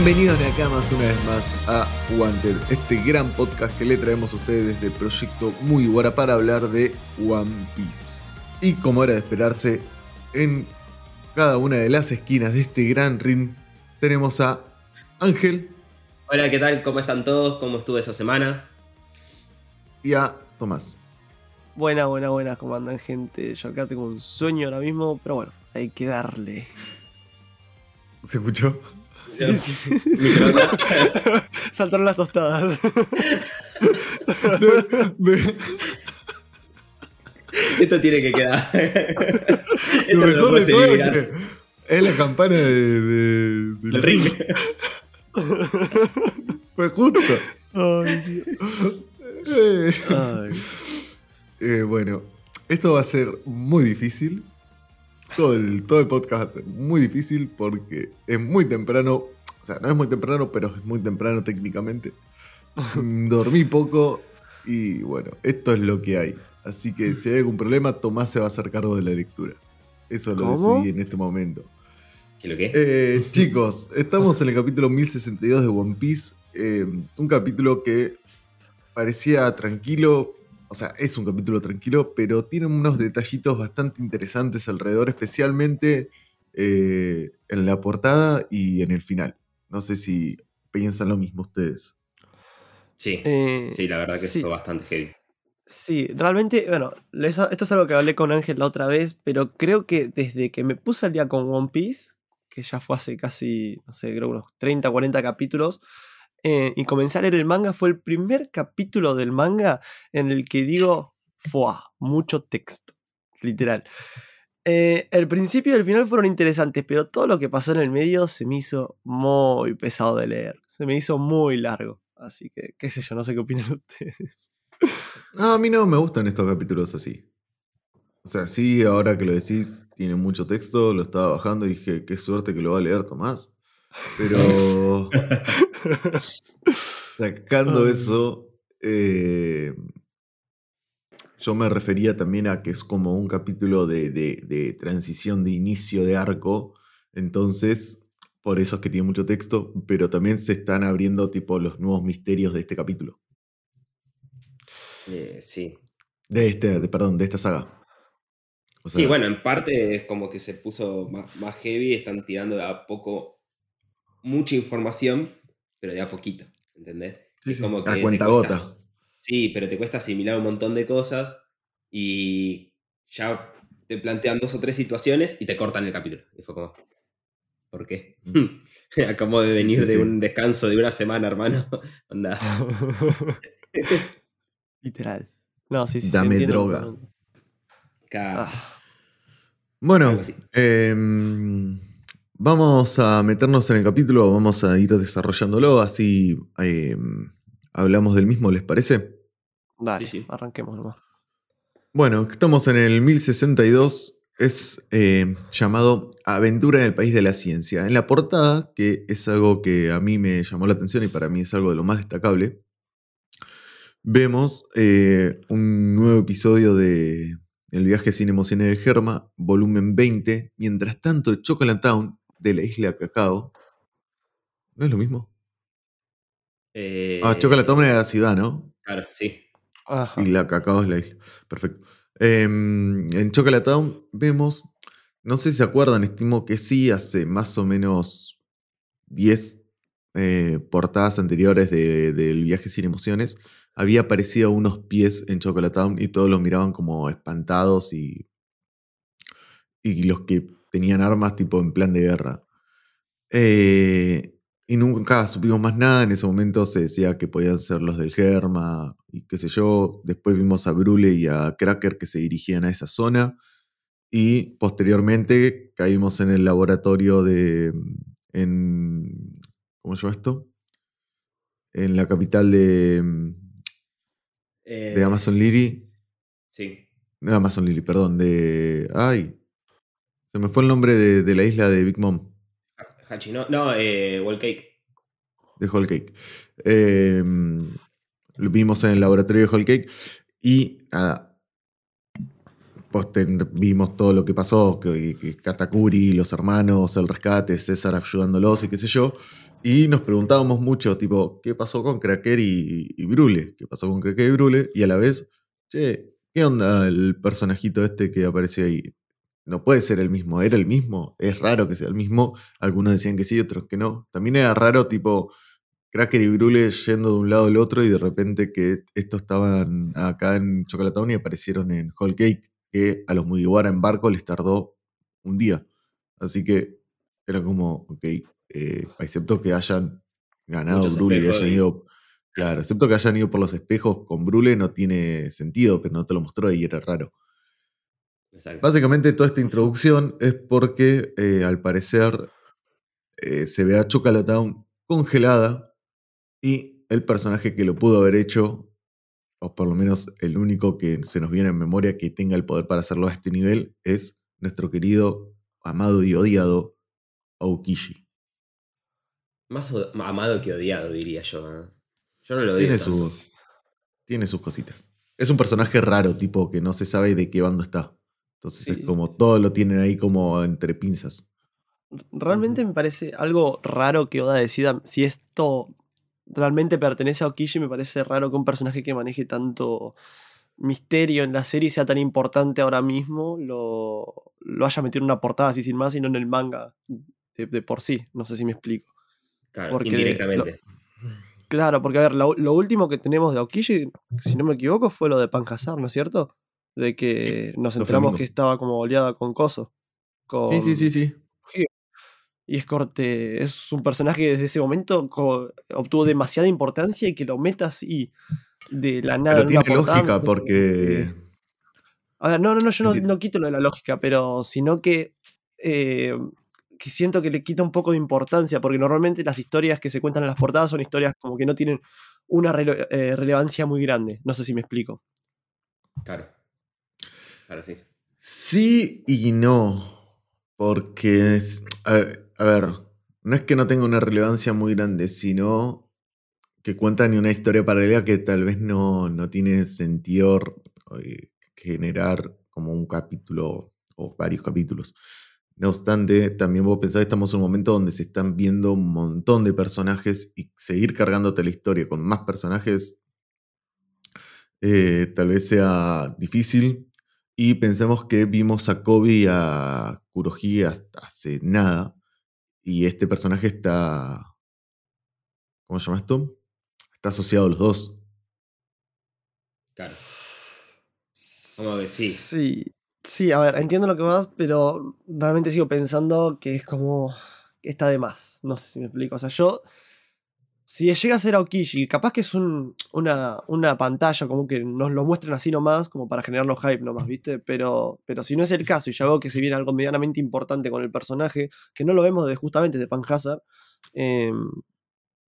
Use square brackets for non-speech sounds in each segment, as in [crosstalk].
Bienvenidos acá más una vez más a Wanted, este gran podcast que le traemos a ustedes desde el proyecto Muy Guara para hablar de One Piece. Y como era de esperarse, en cada una de las esquinas de este gran ring tenemos a Ángel Hola, ¿qué tal? ¿Cómo están todos? ¿Cómo estuvo esa semana? y a Tomás. Buena, buena, buena, ¿cómo andan gente? Yo acá tengo un sueño ahora mismo, pero bueno, hay que darle. ¿Se escuchó? [laughs] Saltaron las tostadas. Me- Esto tiene que quedar. [laughs] Lo Esto no mejor lo puedes de todo es la campana de, de- del El ring. Fue [laughs] justo. Ay, Dios. Eh, Ay. eh, bueno, esto va a ser muy difícil. Todo el, todo el podcast va a ser muy difícil porque es muy temprano. O sea, no es muy temprano, pero es muy temprano técnicamente. [laughs] Dormí poco y bueno, esto es lo que hay. Así que si hay algún problema, Tomás se va a hacer cargo de la lectura. Eso lo ¿Cómo? decidí en este momento. ¿Qué lo que? Eh, chicos, estamos en el capítulo 1062 de One Piece. eh, un capítulo que parecía tranquilo. O sea, es un capítulo tranquilo, pero tiene unos detallitos bastante interesantes alrededor, especialmente eh, en la portada y en el final. No sé si piensan lo mismo ustedes. Sí, Eh, sí, la verdad que sí. fue bastante heavy. Sí, realmente, bueno, eso- esto es algo que hablé con Ángel la otra vez, pero creo que desde que me puse al día con One Piece, que ya fue hace casi, no sé, creo unos 30, 40 capítulos, eh, y comencé a leer el manga, fue el primer capítulo del manga en el que digo, ¡fua! Mucho texto, literal. Eh, el principio y el final fueron interesantes, pero todo lo que pasó en el medio se me hizo muy pesado de leer, se me hizo muy largo, así que, qué sé yo, no sé qué opinan [laughs] ustedes. A mí no me gustan estos capítulos así. O sea, sí, ahora que lo decís, tiene mucho texto, lo estaba bajando y dije, qué suerte que lo va a leer Tomás. Pero [laughs] sacando eso, eh, yo me refería también a que es como un capítulo de, de- de transición, de inicio de arco. Entonces, por eso es que tiene mucho texto, pero también se están abriendo tipo los nuevos misterios de este capítulo. Eh, sí. De este, de- perdón, de esta saga. O Sí, bueno, en parte es como que se puso más, más heavy, están tirando de a poco mucha información, pero de a poquito, ¿entendés? Sí, Es como a que te cuentagota. cuesta- Sí, pero te cuesta asimilar un montón de cosas y ya te plantean dos o tres situaciones y te cortan el capítulo. Y fue como, ¿por qué? [laughs] Acabo de venir Mm. sí, de sí. un descanso de una semana, hermano. [laughs] Onda. [laughs] Literal. No, sí, sí. Dame droga. Ah, Bueno, em, vamos a meternos en el capítulo, vamos a ir desarrollándolo, así em, hablamos del mismo, ¿les parece? dale, Sí, sí. arranquemos nomás. Bueno, estamos en el 1062, es em, llamado Aventura en el País de la Ciencia. En la portada, que es algo que a mí me llamó la atención y para mí es algo de lo más destacable, vemos eh, un nuevo episodio de El viaje sin emociones de Germa, volumen 20. Mientras tanto, Chocolate Town de la isla Cacao. ¿No es lo mismo? Eh, Ah, Chocolate Town es la ciudad, ¿no? Claro, sí. Ajá. Y la Cacao es la isla. Perfecto. Em, en Chocolate Town vemos, no sé si se acuerdan, estimo que sí, hace más o menos 10 eh, portadas anteriores de- del viaje sin emociones, había aparecido unos pies en Chocolate Town y todos los miraban como espantados y, y los que tenían armas tipo en plan de guerra. Eh, y nunca supimos más nada. En ese momento se decía que podían ser los del Germa y qué sé yo. Después vimos a Brule y a Cracker que se dirigían a esa zona. Y posteriormente caímos en el laboratorio de. En, ¿Cómo se llama esto? En la capital de, Eh, de Amazon Lily. Sí. No, Amazon Lily, perdón. De. Ay. Se me fue el nombre de, de la isla de Big Mom. Hachi, no, no eh, Wall Cake. de Whole Cake. Eh, lo vimos en el laboratorio de Whole Cake. Y nada. ten- vimos todo lo que pasó, que, que Katakuri, los hermanos, el rescate, César ayudándolos y qué sé yo. Y nos preguntábamos mucho, tipo, ¿qué pasó con Cracker y, y Brule? ¿Qué pasó con Cracker y Brule? Y a la vez, che, ¿qué onda el personajito este que apareció ahí? No puede ser el mismo, ¿era el mismo? Es raro que sea el mismo. Algunos decían que sí, otros que no. También era raro, tipo, Cracker y Brule yendo de un lado al otro y de repente que estos estaban acá en Chocolatown y aparecieron en Whole Cake, que a los Mugiwara en barco les tardó un día. Así que era como, ok, eh, excepto que hayan ganado Muchos Brule y hayan ido. Claro, excepto que hayan ido por los espejos con Brule no tiene sentido, pero no te lo mostró y era raro. Exacto. Básicamente toda esta introducción es porque eh, al parecer eh, se ve a Chocolatown congelada y el personaje que lo pudo haber hecho, o por lo menos el único que se nos viene en memoria que tenga el poder para hacerlo a este nivel, es nuestro querido, amado y odiado Aokishi. Más amado que odiado, diría yo. ¿eh? Yo no lo odio. Tiene su- Tiene sus cositas. Es un personaje raro, tipo que no se sabe de qué bando está. Entonces Sí. es como todo lo tienen ahí como entre pinzas. Realmente me parece algo raro que Oda decida si esto realmente pertenece a Okishi. Me parece raro que un personaje que maneje tanto misterio en la serie sea tan importante ahora mismo lo, lo haya metido en una portada así sin más y no en el manga de, de por sí. No sé si me explico. Claro, porque indirectamente. Claro, porque a ver, lo, lo último que tenemos de Okishi, si no me equivoco, fue lo de Pankazar, ¿no es cierto? De que nos enteramos que estaba como oleada con Coso. Con, Sí, sí, sí, sí. Y es corte, es un personaje que desde ese momento obtuvo demasiada importancia y que lo metas así de la nada. Pero tiene lógica porque... que- A ver, no, no, no, yo no, no quito lo de la lógica, pero sino que, eh, que siento que le quita un poco de importancia, porque normalmente las historias que se cuentan en las portadas son historias como que no tienen una rele- eh, relevancia muy grande. No sé si me explico. Claro. Claro, sí. Sí y no. Porque, a ver, no es que no tenga una relevancia muy grande, sino que cuentan una historia paralela que tal vez no, no tiene sentido eh, generar como un capítulo o varios capítulos. No obstante, también vos pensás que estamos en un momento donde se están viendo un montón de personajes y seguir cargándote la historia con más personajes eh, tal vez sea difícil. Y pensemos que vimos a Kobe y a Kurohi hasta hace nada. Y este personaje está. ¿Cómo se llama esto? Está asociado a los dos. Claro. Vamos a ver, sí. Sí, sí, a ver, entiendo lo que vas, pero realmente sigo pensando que es como que está de más. No sé si me explico. O sea, yo, si llega a ser Aokishi, capaz que es un- una, una pantalla, como que nos lo muestren así nomás, como para generarnos hype nomás, ¿viste? Pero, pero si no es el caso y ya veo que se viene algo medianamente importante con el personaje, que no lo vemos de, justamente de Panhazard, eh,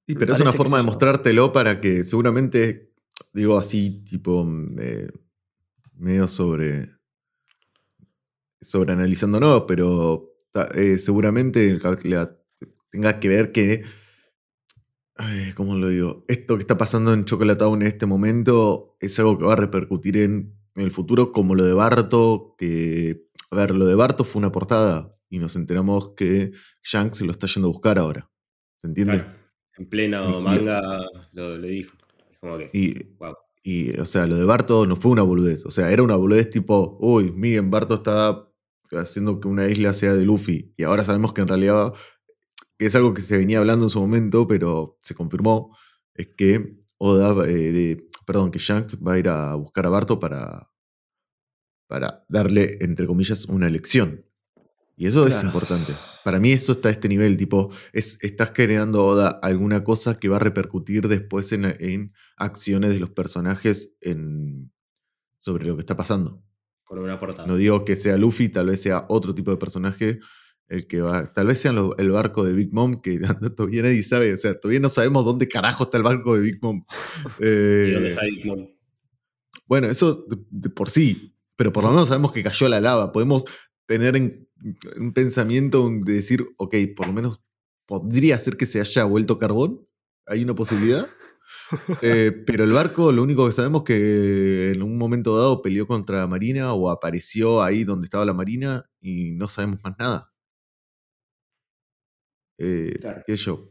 Y Me pero es una forma de mostrártelo para que seguramente, digo así, tipo, mm, eh, medio sobre. sobre analizando, no, pero eh, seguramente el ca- la- tenga que ver que. Ay, ¿Cómo lo digo? Esto que está pasando en Chocolate Town en este momento es algo que va a repercutir en, en el futuro, como lo de Barto, que. A ver, lo de Barto fue una portada y nos enteramos que Shanks lo está yendo a buscar ahora. ¿Se entiende? Claro. En pleno manga lo, lo dijo. Es como que. Y, wow. y, o sea, lo de Barto no fue una boludez. O sea, era una boludez tipo, uy, miren, Barto está haciendo que una isla sea de Luffy. Y ahora sabemos que en realidad, que es algo que se venía hablando en su momento, pero se confirmó, es que Oda, eh, de- perdón, que Shanks va a ir a buscar a Barto para, para darle, entre comillas, una lección. Y eso es importante. Para mí eso está a este nivel, tipo, es, estás generando Oda alguna cosa que va a repercutir después en, en acciones de los personajes en, sobre lo que está pasando. Con una portada. No digo que sea Luffy, tal vez sea otro tipo de personaje el que va. Tal vez sea lo- el barco de Big Mom, que [laughs] todavía nadie sabe. O sea, todavía no sabemos dónde carajo está el barco de Big Mom. [laughs] ¿Y Eh, dónde está Big Mom? bueno, eso de, de por sí, pero por lo menos sabemos que cayó la lava. Podemos tener en- un pensamiento de decir, ok, por lo menos podría ser que se haya vuelto carbón. ¿Hay una posibilidad? [laughs] Eh, pero el barco, lo único que sabemos es que en un momento dado peleó contra la Marina o apareció ahí donde estaba la Marina y no sabemos más nada. Eh, Claro. sé yo.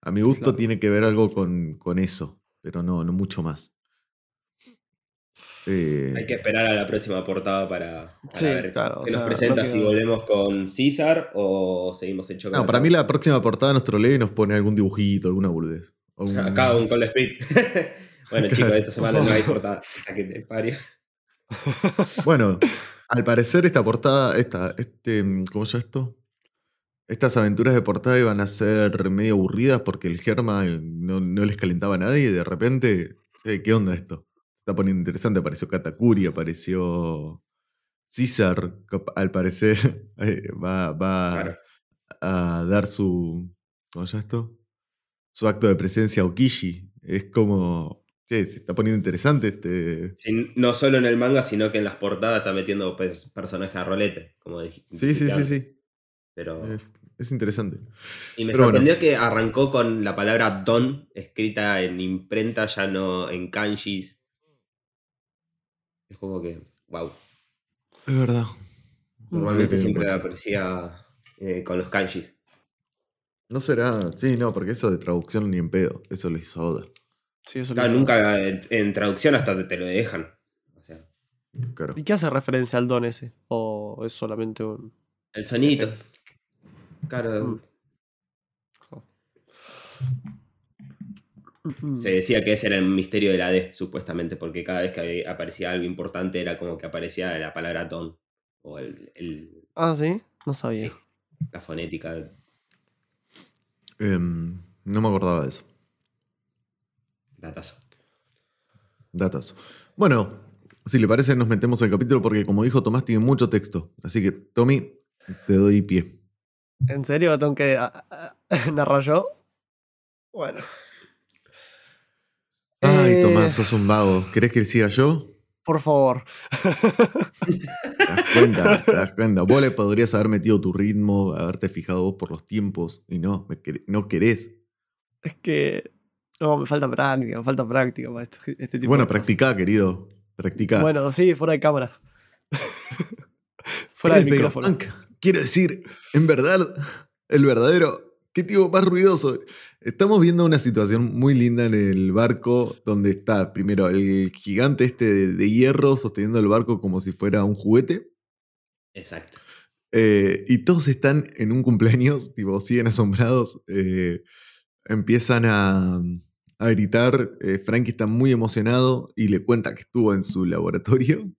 A mi gusto Claro. tiene que ver algo con, con eso, pero no, no mucho más. Eh, Hay que esperar a la próxima portada para, para Sí, ver claro, o qué nos presenta, si volvemos con César o seguimos en chocolate. no, para mí la próxima portada nos trolea y nos pone algún dibujito, alguna boludez. Un- Acá un Call Speed. [laughs] bueno, chicos, esta semana no hay [laughs] portada. Que te. Bueno, al parecer esta portada, esta, este, ¿cómo se llama esto? Estas aventuras de portada iban a ser medio aburridas porque el Germa no, no les calentaba a nadie y de repente, "Eh, ¿qué onda esto? Se está poniendo interesante, apareció Katakuri, apareció César, al parecer [laughs] eh, va, va Claro. a dar su, ¿cómo llama esto? Su acto de presencia a Okishi. Es como, che, se está poniendo interesante este... Sí, no solo en el manga, sino que en las portadas está metiendo pues, personajes a rolete. Como dij- Sí, sí, sí, sí. Pero... Es, es interesante. Y me Pero bueno. sorprendió que arrancó con la palabra don escrita en imprenta, ya no en kanjis. Es como que, wow. Es verdad. Normalmente siempre aparecía eh, con los kanjis. No será. Sí, no, porque eso de traducción ni en pedo. Eso lo hizo Oda. Sí, eso Claro, nunca en, en traducción hasta te, te lo dejan. O sea, Claro. ¿Y qué hace referencia al don ese? ¿O es solamente un.? el sonito. Claro, Mm. Se decía que ese era el misterio de la D, supuestamente, porque cada vez que aparecía algo importante era como que aparecía la palabra don. O el, el- Ah, sí, no sabía. sí, la fonética. Em, no me acordaba de eso. Datazo. Datas. Bueno, si le parece, nos metemos en el capítulo porque, como dijo Tomás, tiene mucho texto. Así que, Tommy, te doy pie. ¿En serio tengo que ah, ah, [laughs] narrar yo? Bueno. Ay, Eh, Tomás, sos un vago. ¿Querés que siga yo? Por favor. ¿Te das cuenta? ¿Te das cuenta? Vos le podrías haber metido tu ritmo, haberte fijado vos por los tiempos, y no, me quer- no querés. Es que. No, me falta práctica, me falta práctica para esto- este tipo Bueno, de cosas. practicá, querido. Practicá. Bueno, sí, fuera de cámaras. [laughs] fuera del Eres micrófono. Quiero decir, en verdad, el verdadero. ¿Qué tío más ruidoso? Estamos viendo una situación muy linda en el barco donde está primero el gigante este de, de hierro sosteniendo el barco como si fuera un juguete. Exacto. eh, y todos están en un cumpleaños, tipo, siguen asombrados. eh, empiezan a, a gritar. eh, Frankie está muy emocionado y le cuenta que estuvo en su laboratorio.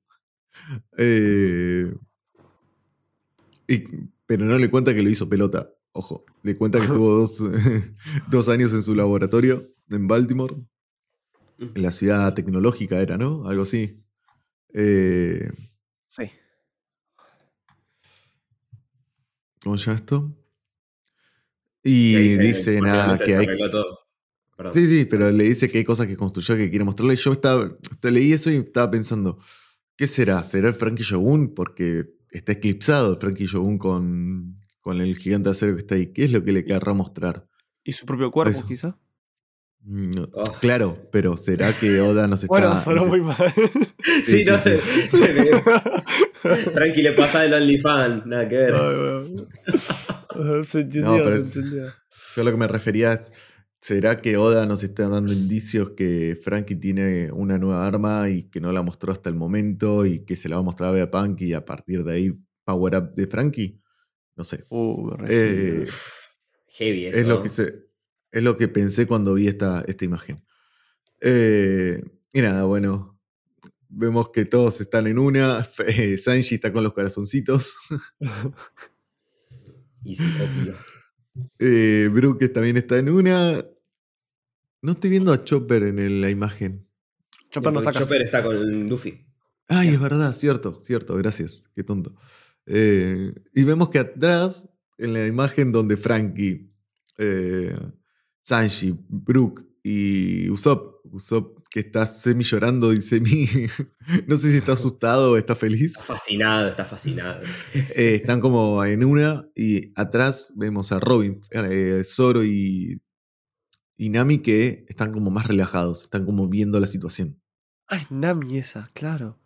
Eh, y- pero no le cuenta que lo hizo pelota. Ojo, le cuenta que estuvo dos, [laughs] dos años en su laboratorio en Baltimore, en la ciudad tecnológica era, ¿no? Algo así. Eh, Sí. ¿Cómo se llama esto? Y dice nada que hay. Perdón. Sí, sí, pero le dice que hay cosas que construyó que quiere mostrarle. Yo estaba, te leí eso y estaba pensando, ¿qué será? ¿Será el Frankie Shogun? Porque está eclipsado Frankie Shogun con, con el gigante de acero que está ahí. ¿Qué es lo que le querrá mostrar? ¿Y su propio cuerpo, Eso. quizá? Mm, no- Oh. Claro, pero ¿será que Oda nos [laughs] está... Bueno, sonó muy mal. [laughs] Sí, Sí, no sí, sé. Tranqui, le pasa el OnlyFans, nada que ver. Ay, bueno. [laughs] se entendió, No, pero se es- entendió. Yo lo que me refería es, ¿será que Oda nos está dando indicios que Frankie tiene una nueva arma y que no la mostró hasta el momento y que se la va a mostrar a Vegapunk y a partir de ahí Power Up de Frankie? No sé. Uh, Eh. [sighs] Heavy eso. es, lo que se- es lo que pensé cuando vi esta, esta imagen. Eh, y nada, bueno. Vemos que todos están en una. [laughs] eh, Sanji está con los corazoncitos. [laughs] Y sí, obvio. Eh, Brooke también está en una. No estoy viendo a Chopper en el- la imagen. Chopper no está acá. Chopper está con Luffy. Ay, es verdad, cierto, cierto, gracias. Qué tonto. Eh, y vemos que atrás, en la imagen donde Frankie, eh, Sanji, Brooke y Usopp, Usopp que está semi llorando y semi. [laughs] no sé si está asustado o está feliz. Está fascinado, está fascinado. Eh, están como en una y atrás vemos a Robin, eh, Zoro y. y Nami que están como más relajados, están como viendo la situación. Ah, es Nami esa, claro.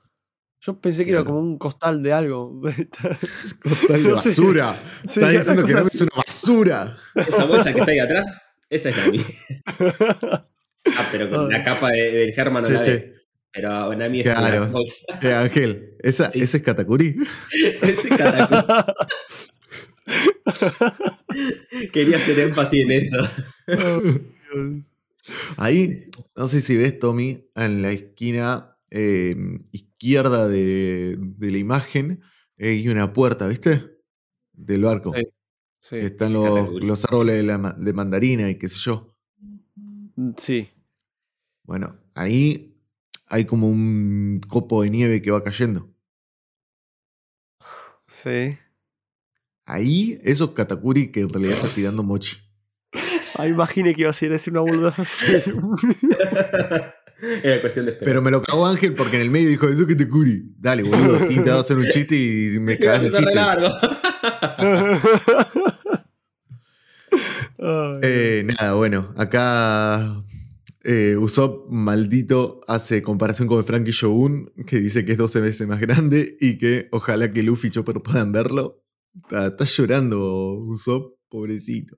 Yo pensé que era como un costal de algo. [laughs] Costal [laughs] de basura. Sí, Está diciendo que Nami así. es una basura. Esa bolsa que está ahí atrás, esa es Nami. [laughs] Ah, pero con la Ay. capa de- del Germán no Che, la ve. Pero Nami es Claro. una bolsa. Eh, Ángel, esa, Sí. ese es Katakuri. Ese catacú- Quería hacer énfasis en eso. Ahí, no sé si ves, Tommy, en la esquina eh, izquierda de, de la imagen eh, hay una puerta, ¿viste? Del barco. Sí. Sí. Están Sí, los, los árboles de, la de mandarina y qué sé yo. Sí. Bueno, ahí hay como un copo de nieve que va cayendo. Sí. Ahí, eso es Katakuri que en realidad está tirando mochi. Ah, imaginé que iba a ser decir una boluda. [laughs] Era cuestión de esperar. Pero me lo cagó Ángel porque en el medio dijo, eso que te curi. Dale, boludo, intentaba hacer un chiste y me cagaste el es chiste. largo. [laughs] Ay, Eh, nada, bueno, acá eh, Usopp maldito hace comparación con Frankie Shogun, que dice que es 12 veces más grande y que ojalá que Luffy y Chopper puedan verlo. Está, está llorando Usopp, pobrecito.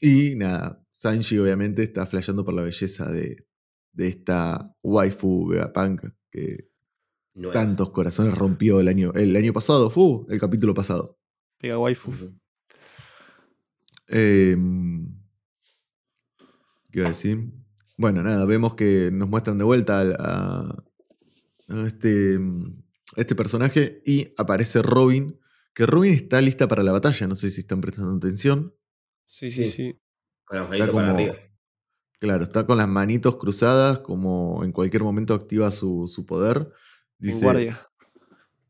Y nada, Sanji obviamente está flasheando por la belleza de, de esta waifu Vegapunk que Nueva. tantos corazones rompió el año, el año pasado, fu, el capítulo pasado. Pega waifu. Eh, ¿Qué iba a decir? Bueno, nada, vemos que nos muestran de vuelta a, a este, a este personaje y aparece Robin, que Robin está lista para la batalla, no sé si están prestando atención. Sí, sí, Sí. sí. Con manitos Está para arriba. Claro, está con las manitos cruzadas, como en cualquier momento activa su, su poder. Dice, guardia.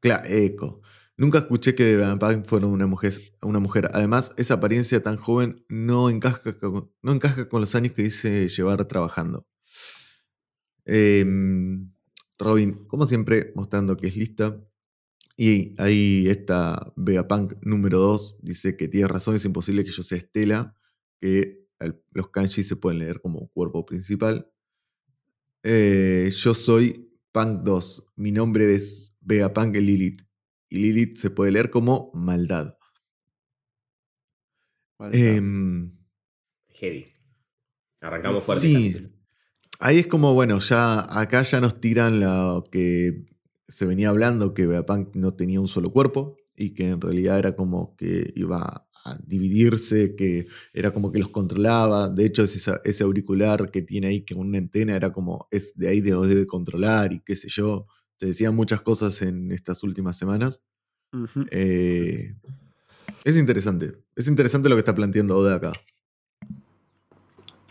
Claro, eco. Nunca escuché que Vegapunk fuera una mujer, una mujer. Además, esa apariencia tan joven no encaja con, no encaja con los años que dice llevar trabajando. Em, Robin, como siempre, mostrando que es lista. Y ahí está Vegapunk número 2. Dice que tiene razón, es imposible que yo sea Estela. Que los kanji se pueden leer como cuerpo principal. Eh, yo soy Punk 2. Mi nombre es Vegapunk Lilith. Y Lilith se puede leer como maldad. Vale, Em, Heavy. Arrancamos fuerte. Sí. ahí es como, bueno, ya acá ya nos tiran lo que se venía hablando, que Vegapunk no tenía un solo cuerpo y que en realidad era como que iba a dividirse, que era como que los controlaba. De hecho, ese, ese auricular que tiene ahí, que una antena, era como, es de ahí de los debe controlar y qué sé yo. Se decían muchas cosas en estas últimas semanas. Eh, es interesante. Es interesante lo que está planteando Oda acá.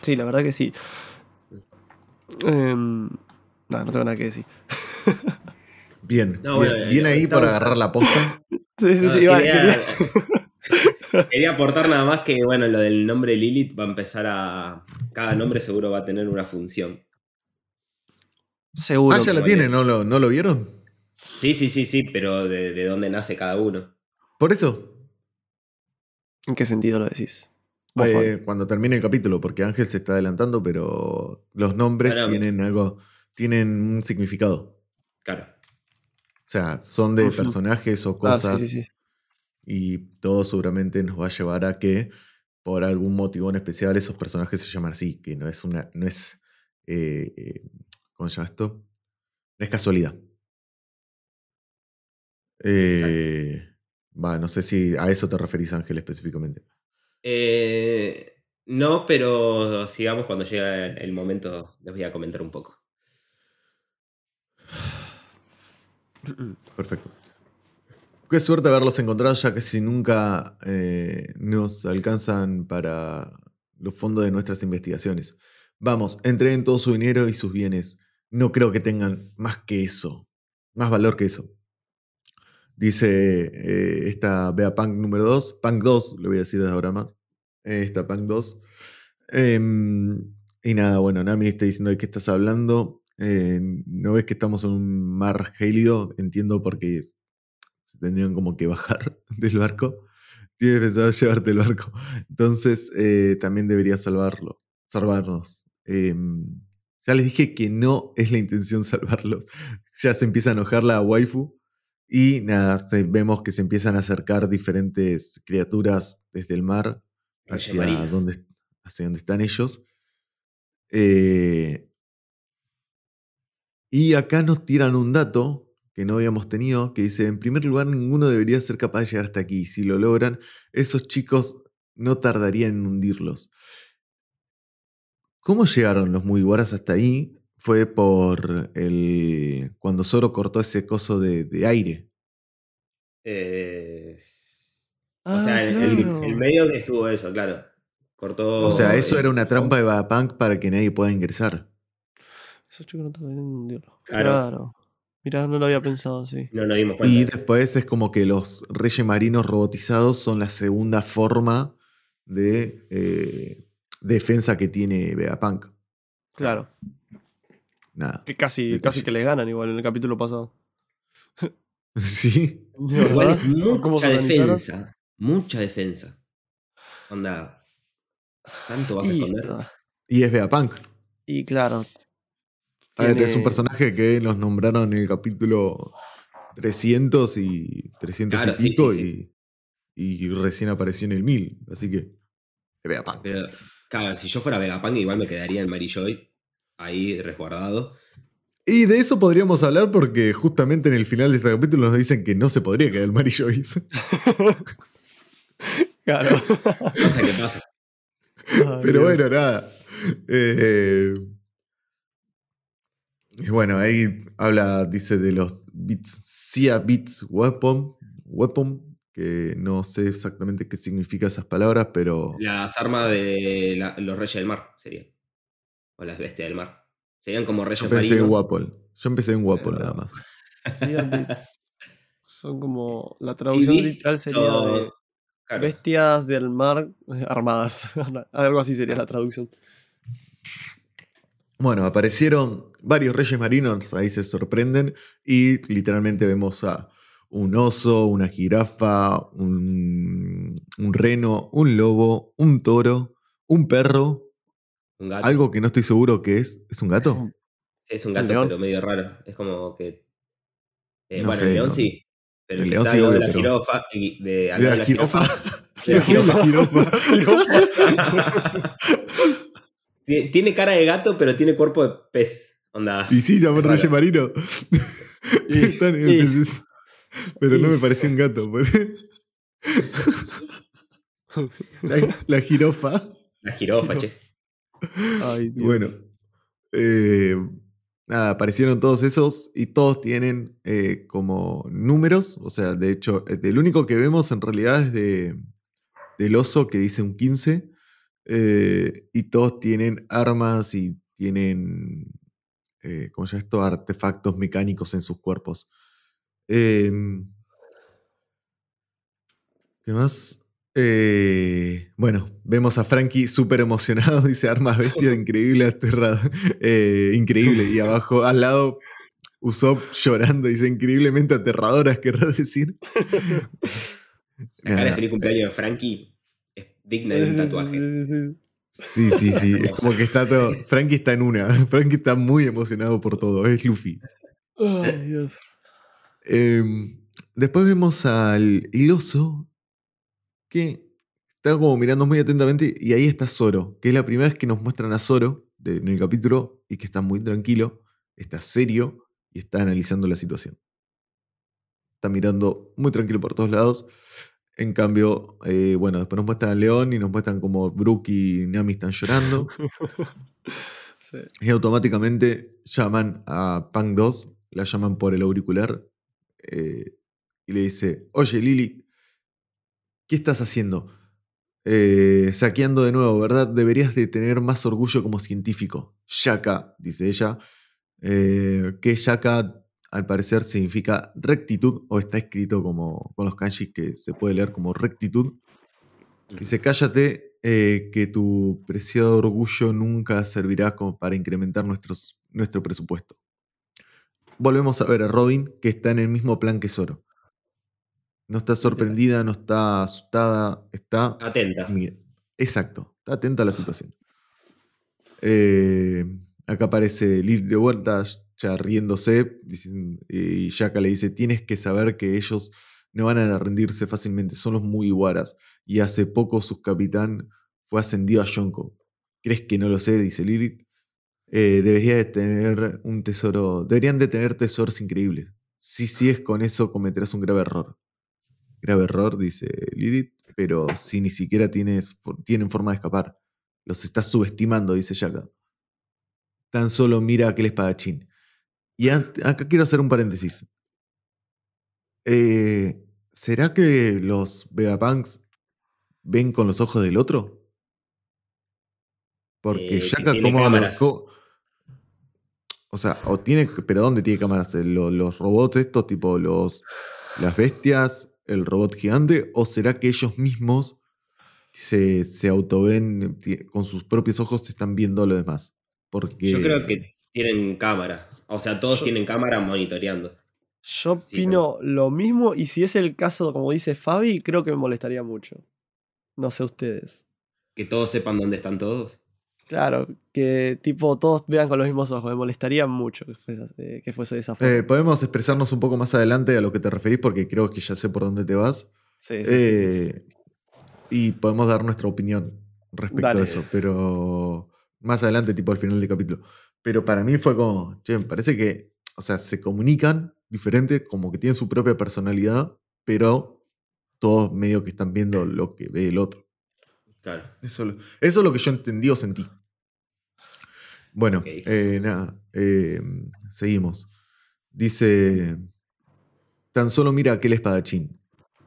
Sí, la verdad que sí. Em, no, no tengo nada que decir. [laughs] Bien. No, bien, bueno, bien ahí para agarrar la posta. [laughs] Sí, sí, No, sí. iba- quería, quería- [laughs] quería aportar nada más que, bueno, lo del nombre Lilith va a empezar a. Cada nombre seguro va a tener una función. Seguro. Ah, ya la tiene, ¿no lo, ¿no lo vieron? Sí, sí, sí, sí, pero de, de dónde nace cada uno. Por eso, ¿En qué sentido lo decís? Eh, cuando termine el capítulo, porque Ángel se está adelantando, pero los nombres no, tienen algo, tienen un significado. Claro. O sea, son de personajes o Ah, cosas sí, sí, sí. y todo seguramente nos va a llevar a que por algún motivo en especial esos personajes se llaman así, que no es una, no es, eh, eh, ¿cómo se llama esto? No es casualidad. Eh, va, no sé si a eso te referís, Ángel, específicamente. Eh, no, pero sigamos cuando llega el momento, les voy a comentar un poco. [clears throat] Perfecto. Qué suerte haberlos encontrado, ya que si nunca eh, nos alcanzan para los fondos de nuestras investigaciones. Vamos, entreguen todo su dinero y sus bienes. No creo que tengan más que eso, más valor que eso. Dice eh, esta Bea Punk número 2, Punk 2, le voy a decir desde ahora más. Esta Punk 2. Em, y nada, bueno, Nami está diciendo de qué estás hablando. Eh, ¿No ves que estamos en un mar gélido? Entiendo porque se tendrían como que bajar [laughs] del barco. Tienes pensado llevarte el barco. Entonces eh, también deberías salvarlo. salvarnos. Em, ya les dije que no es la intención [laughs] salvarlos. Ya se empieza a enojar la waifu. Y nada, vemos que se empiezan a acercar diferentes criaturas desde el mar hacia donde, hacia donde están ellos. Eh, y acá nos tiran un dato que no habíamos tenido, que dice, en primer lugar, ninguno debería ser capaz de llegar hasta aquí. Si lo logran, esos chicos no tardarían en hundirlos. ¿Cómo llegaron los Mugiwaras hasta ahí? Fue por el. cuando Zoro cortó ese coso de, de aire. Eh, o Ah, sea, en el, claro. el medio estuvo eso, claro. Cortó. O sea, eso era una trampa de Vegapunk para que nadie pueda ingresar. Esos chicos no tardarían en hundirlo. Claro. Claro. Mirá, no lo había pensado así. No nos dimos cuenta. Y después es como que los reyes marinos robotizados son la segunda forma de eh, defensa que tiene Vegapunk. Claro. Nada. Que casi, Detalle. casi que le ganan igual en el capítulo pasado. [laughs] Sí. Igual ¿Verdad? es ¿Cómo se mucha defensa. Mucha defensa. Onda. ¿Tanto vas a Y, esconder? Y es Vegapunk. y claro. A ver, es un personaje que nos nombraron en el capítulo 300 y 300 Claro, y sí, pico sí, Y, y recién apareció en el 1000. Así que es Vegapunk. Pero, claro, si yo fuera Vegapunk, igual me quedaría en Mary Joy. Ahí resguardado. Y de eso podríamos hablar porque justamente en el final de este capítulo nos dicen que no se podría quedar el Mary Joyce. [laughs] Claro. Cosa que pasa. Pero Dios. bueno, nada. Eh, y bueno, ahí habla, dice de los bits, Sia Bits Weapon, weapon, que no sé exactamente qué significa esas palabras, pero Las armas de la- los reyes del mar sería. O las bestias del mar. Serían como yo reyes empecé en. Wapol. Yo empecé en Wapol Pero- nada más. Bits. [laughs] Son como. La traducción literal sería son- de claro. bestias del mar eh, armadas. [laughs] Algo así sería la traducción. Bueno, aparecieron varios reyes marinos, ahí se sorprenden, y literalmente vemos a un oso, una jirafa, un, un reno, un lobo, un toro, un perro, Un gato. algo que no estoy seguro que es. ¿Es un gato? Sí, es un ¿Un gato, pero medio raro. Es como que. eh, No bueno, sé, el león no. sí. Pero El el, león sí, lado de obvio, la pero- jirafa. y de, ¿De la de jirafa? de la [laughs] jirafa. [laughs] [laughs] Tiene cara de gato, pero tiene cuerpo de pez. Onda. Y sí, Raro. reyes marinos. [laughs] Y- Están- y- entonces- pero no me pareció un gato. [laughs] la, la jirafa. La jirafa, che. Ay, Dios. Bueno, eh, nada, aparecieron todos esos y todos tienen eh, como números. O sea, de hecho, eh, el único que vemos en realidad es de, del oso que dice un 15. Eh, y todos tienen armas y tienen, eh, ¿cómo se llama esto? Artefactos mecánicos en sus cuerpos. Em, ¿Qué más? Eh, bueno, vemos a Frankie súper emocionado, [laughs] dice armas bestia, [laughs] increíble, aterrada. Eh, increíble. Y [laughs] abajo, al lado, Usopp llorando, dice increíblemente aterradoras, querrás decir. La cara de feliz cumpleaños de Frankie digna de un tatuaje. sí, sí, sí. Es como que está todo. Frankie está en una. [laughs] Frankie está muy emocionado por todo. Es Luffy. Ay, Dios. Em, después vemos al el oso que está como mirando muy atentamente y ahí está Zoro, que es la primera vez que nos muestran a Zoro de- en el capítulo y que está muy tranquilo, está serio y está analizando la situación. Está mirando muy tranquilo por todos lados. En cambio, eh, bueno, después nos muestran a León y nos muestran como Brook y Nami están llorando. [laughs] Sí. Y automáticamente llaman a Punk 2, la llaman por el auricular eh, y le dice, oye Lili, ¿qué estás haciendo? Eh, saqueando de nuevo, ¿verdad? Deberías de tener más orgullo como científico. Shaka, dice ella, que Shaka al parecer significa rectitud o está escrito como con los kanjis que se puede leer como rectitud. Dice, cállate, eh, que tu preciado orgullo nunca servirá como para incrementar nuestros, nuestro presupuesto. Volvemos a ver a Robin, que está en el mismo plan que Zoro. No está sorprendida, no está asustada, está... Atenta. Mira, exacto, está atenta a la situación. Eh, acá aparece Lilith de vuelta, ya riéndose, dicen- y Shaka le dice, tienes que saber que ellos no van a rendirse fácilmente, son los muy guaras. Y hace poco su capitán fue ascendido a Yonko. ¿Crees que no lo sé? Dice Lilith. Eh, debería de tener un tesoro, deberían de tener tesoros increíbles. Si sigues con eso cometerás un grave error. Grave error, dice Lilith, pero si ni siquiera tienes, tienen forma de escapar. Los estás subestimando, dice Shaka. Tan solo mira aquel espadachín. Y acá quiero hacer un paréntesis. Eh, ¿Será que los Vegapunks ven con los ojos del otro? Porque Eh, Shaka, ¿cómo O sea, o tiene. ¿Pero dónde tiene cámaras? ¿Lo- ¿Los, robots estos, tipo los, las bestias, el robot gigante? ¿O será que ellos mismos se, se autoven con sus propios ojos, se están viendo lo demás? Porque. Yo creo que tienen cámara. O sea, todos Yo- tienen cámara monitoreando. Yo Sí, opino lo mismo y si es el caso, como dice Fabi, creo que me molestaría mucho. No sé ustedes. Que todos sepan dónde están todos. Claro, que tipo todos vean con los mismos ojos, me molestaría mucho que fuese, eh, que fuese de esa forma. Eh, Podemos expresarnos un poco más adelante a lo que te referís, porque creo que ya sé por dónde te vas. Sí, sí, sí, sí, sí. Eh, Y podemos dar nuestra opinión respecto Dale. a eso, pero más adelante, tipo al final del capítulo. Pero para mí fue como, che, me parece que, o sea, se comunican diferente, como que tienen su propia personalidad, pero todos medio que están viendo lo que ve el otro. Claro. Eso, eso es lo que yo entendí o sentí. Bueno, eh, nada, eh, seguimos. Dice, tan solo mira aquel espadachín.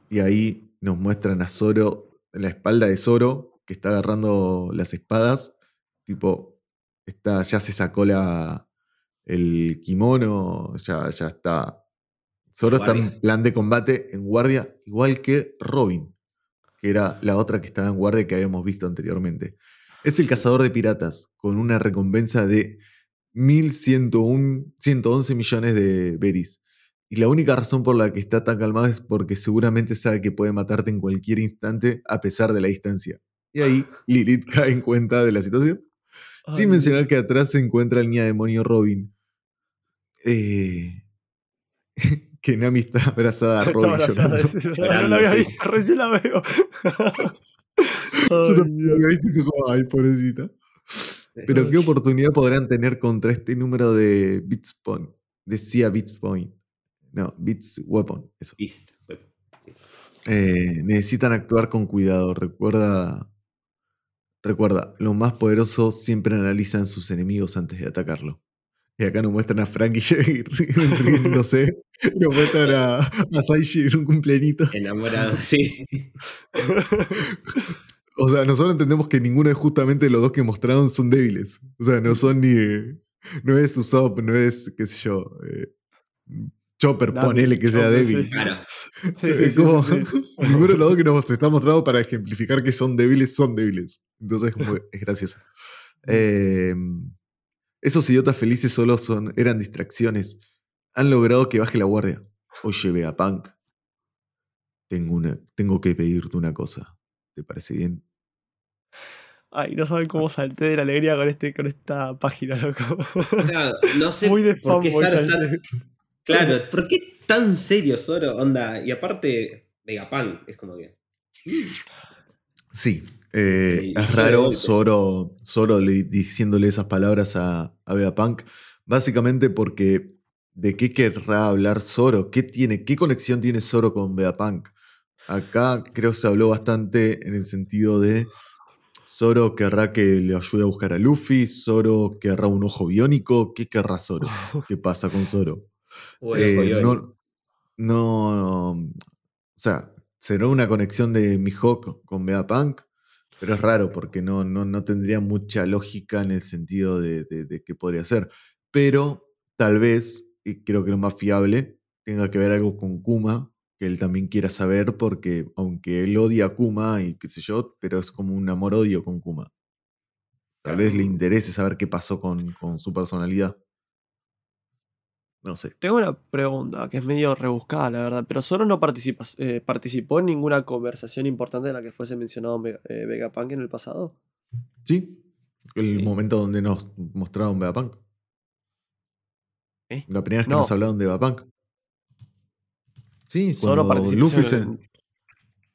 Y ahí nos muestran a Zoro, la espalda de Zoro, que está agarrando las espadas. Tipo, está, ya se sacó la, el kimono, ya, ya está. Zoro está en plan de combate, en guardia, igual que Robin, que era la otra que estaba en guardia que habíamos visto anteriormente. Es el cazador de piratas, con una recompensa de 1.101 111 millones de beris. Y la única razón por la que está tan calmado es porque seguramente sabe que puede matarte en cualquier instante a pesar de la distancia. Y ahí [laughs] Lilith cae en cuenta de la situación. Ay, Sin mencionar Dios. que atrás se encuentra el niña demonio Robin. Eh, [laughs] que Nami está abrazada a [laughs] Robin abrazada, llorando. no [laughs] la había sí. visto, recién la veo. Yo Ay, tampoco Dios. había visto y fue como, ay, pobrecita. Pero qué oportunidad podrán tener contra este número de Bits Point. Decía Bits Point. No, Bits Weapon. Eso. Beast. Sí. Eh, necesitan actuar con cuidado. Recuerda. Recuerda, los más poderosos siempre analizan sus enemigos antes de atacarlo. Y acá nos muestran a Frankie [laughs] riéndose. [laughs] Nos muestran a, a Saishi en un cumpleañito. Enamorado, sí. [laughs] O sea, nosotros entendemos que ninguno de justamente los dos que mostraron son débiles. O sea, no son ni. No es Usopp, no es, qué sé yo. eh, Chopper, ponele que sea débil. sí. Claro. Sí, Es sí, como- sí, sí. Ninguno de los dos que nos está mostrado para ejemplificar que son débiles, son débiles. Entonces, como que es gracioso. [laughs] Eh, esos idiotas felices solo son, eran distracciones. Han logrado que baje la guardia. Oye, Vegapunk. Tengo, una, tengo que pedirte una cosa. ¿Te parece bien? Ay, no saben cómo salté de la alegría con, este, con esta página, loco. Claro, no sé Muy de por qué salté. Claro, ¿por qué tan serio Zoro? Onda, y aparte, Vegapunk, es como que. Sí. eh, Sí, es raro. Zoro, Zoro le- diciéndole esas palabras a, a Vegapunk. Básicamente porque ¿de qué querrá hablar Zoro? ¿Qué, tiene, ¿Qué conexión tiene Zoro con Vegapunk? Acá creo que se habló bastante en el sentido de Zoro querrá que le ayude a buscar a Luffy, Zoro querrá un ojo biónico, ¿qué querrá Zoro? [laughs] ¿Qué pasa con Zoro? Eh, no, no, o sea, será una conexión de Mihawk con Vegapunk, pero es raro porque no, no, no tendría mucha lógica en el sentido de, de, de qué podría ser. Pero tal vez, y creo que lo más fiable, tenga que ver algo con Kuma, que él también quiera saber, porque aunque él odia a Kuma y qué sé yo, pero es como un amor-odio con Kuma. Tal vez le interese saber qué pasó con, con su personalidad. No sé. Tengo una pregunta que es medio rebuscada, la verdad, pero Zoro no participa, eh, participó en ninguna conversación importante en la que fuese mencionado eh, Vegapunk en el pasado. ¿Sí? El Sí. momento donde nos mostraron Vegapunk. ¿Eh? La primera vez que No. nos hablaron de Vegapunk. Sí, Solo cuando Luffy se, en-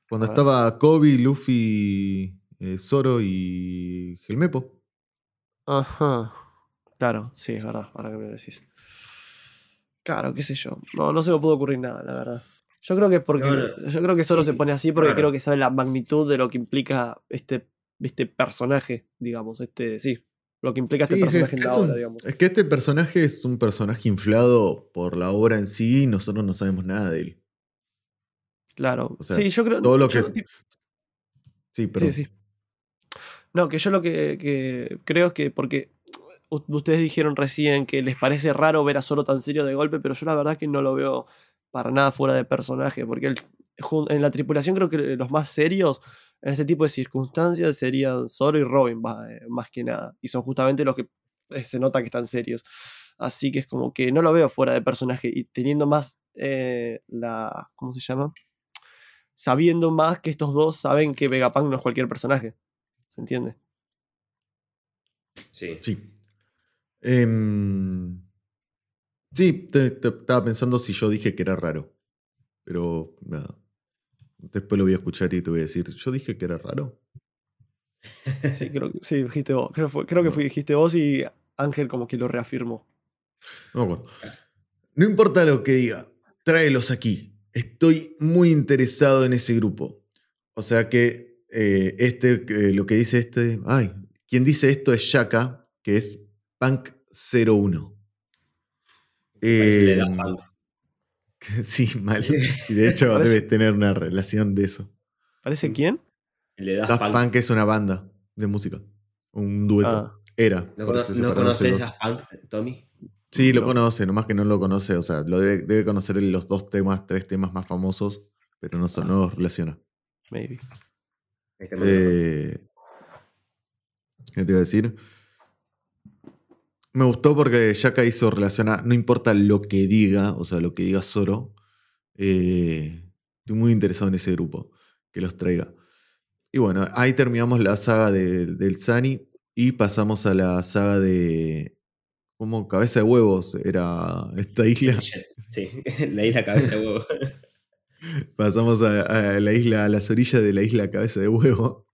Cuando estaba Kobe, Luffy, eh, Zoro y Gelmepo. Ajá. Claro, sí, es verdad, ahora que me lo decís. Claro, qué sé yo. No, no se me pudo ocurrir nada, la verdad. Yo creo que porque. Yo creo que solo Sí, se pone así porque claro. creo que sabe la magnitud de lo que implica este, este personaje, digamos. Este, sí. Lo que implica este Sí, personaje en es, la un- obra, digamos. es que este personaje es un personaje inflado por la obra en sí y nosotros no sabemos nada de él. Claro. o sea, sí, yo creo. todo lo yo, que- tipo, Sí, pero Sí, sí. No, que yo lo que, que creo es que porque ustedes dijeron recién que les parece raro ver a Zoro tan serio de golpe, pero yo la verdad que no lo veo para nada fuera de personaje, porque en la tripulación creo que los más serios en este tipo de circunstancias serían Zoro y Robin, eh, más que nada, y son justamente los que eh, se nota que están serios. Así que es como que no lo veo fuera de personaje y teniendo más eh, la... ¿Cómo se llama? Sabiendo más que estos dos saben que Vegapunk no es cualquier personaje. ¿Se entiende? Sí. sí. Em, sí, te- te- estaba pensando si yo dije que era raro. Pero nada. Después lo voy a escuchar y te voy a decir, ¿yo dije que era raro? Sí, creo que sí, dijiste vos. Creo, que dijiste vos y Ángel como que lo reafirmó. No acuerdo. No importa lo que diga, tráelos aquí. Estoy muy interesado en ese grupo. O sea que eh, este, eh, lo que dice este. Ay, quien dice esto es Shaka, que es Punk 01. Parece el de Daft Em, Punk. [laughs] sí, mal. Y de hecho [laughs] Parece- debes tener una relación de eso. ¿Parece quién? El de Daft, Punk. Punk es una banda de música. Un dueto. Ah. Era. ¿No, cono- ¿no conoces. Daft Punk, Tommy? Sí, lo No. conoce, nomás que no lo conoce, o sea, lo debe, debe conocer los dos temas, tres temas más famosos, pero no, son- Ah. no los relaciona. Maybe. Eh, ¿Qué te iba a decir? Me gustó porque Shaka hizo relacionar, no importa lo que diga, o sea, lo que diga Zoro, eh, estoy muy interesado en ese grupo, que los traiga. Y bueno, ahí terminamos la saga de- del Sani y pasamos a la saga de... Como cabeza de huevos era esta isla. Sí, [laughs] la isla cabeza de huevo. [laughs] Pasamos a, a la isla, a las orillas de la isla Cabeza de Huevo.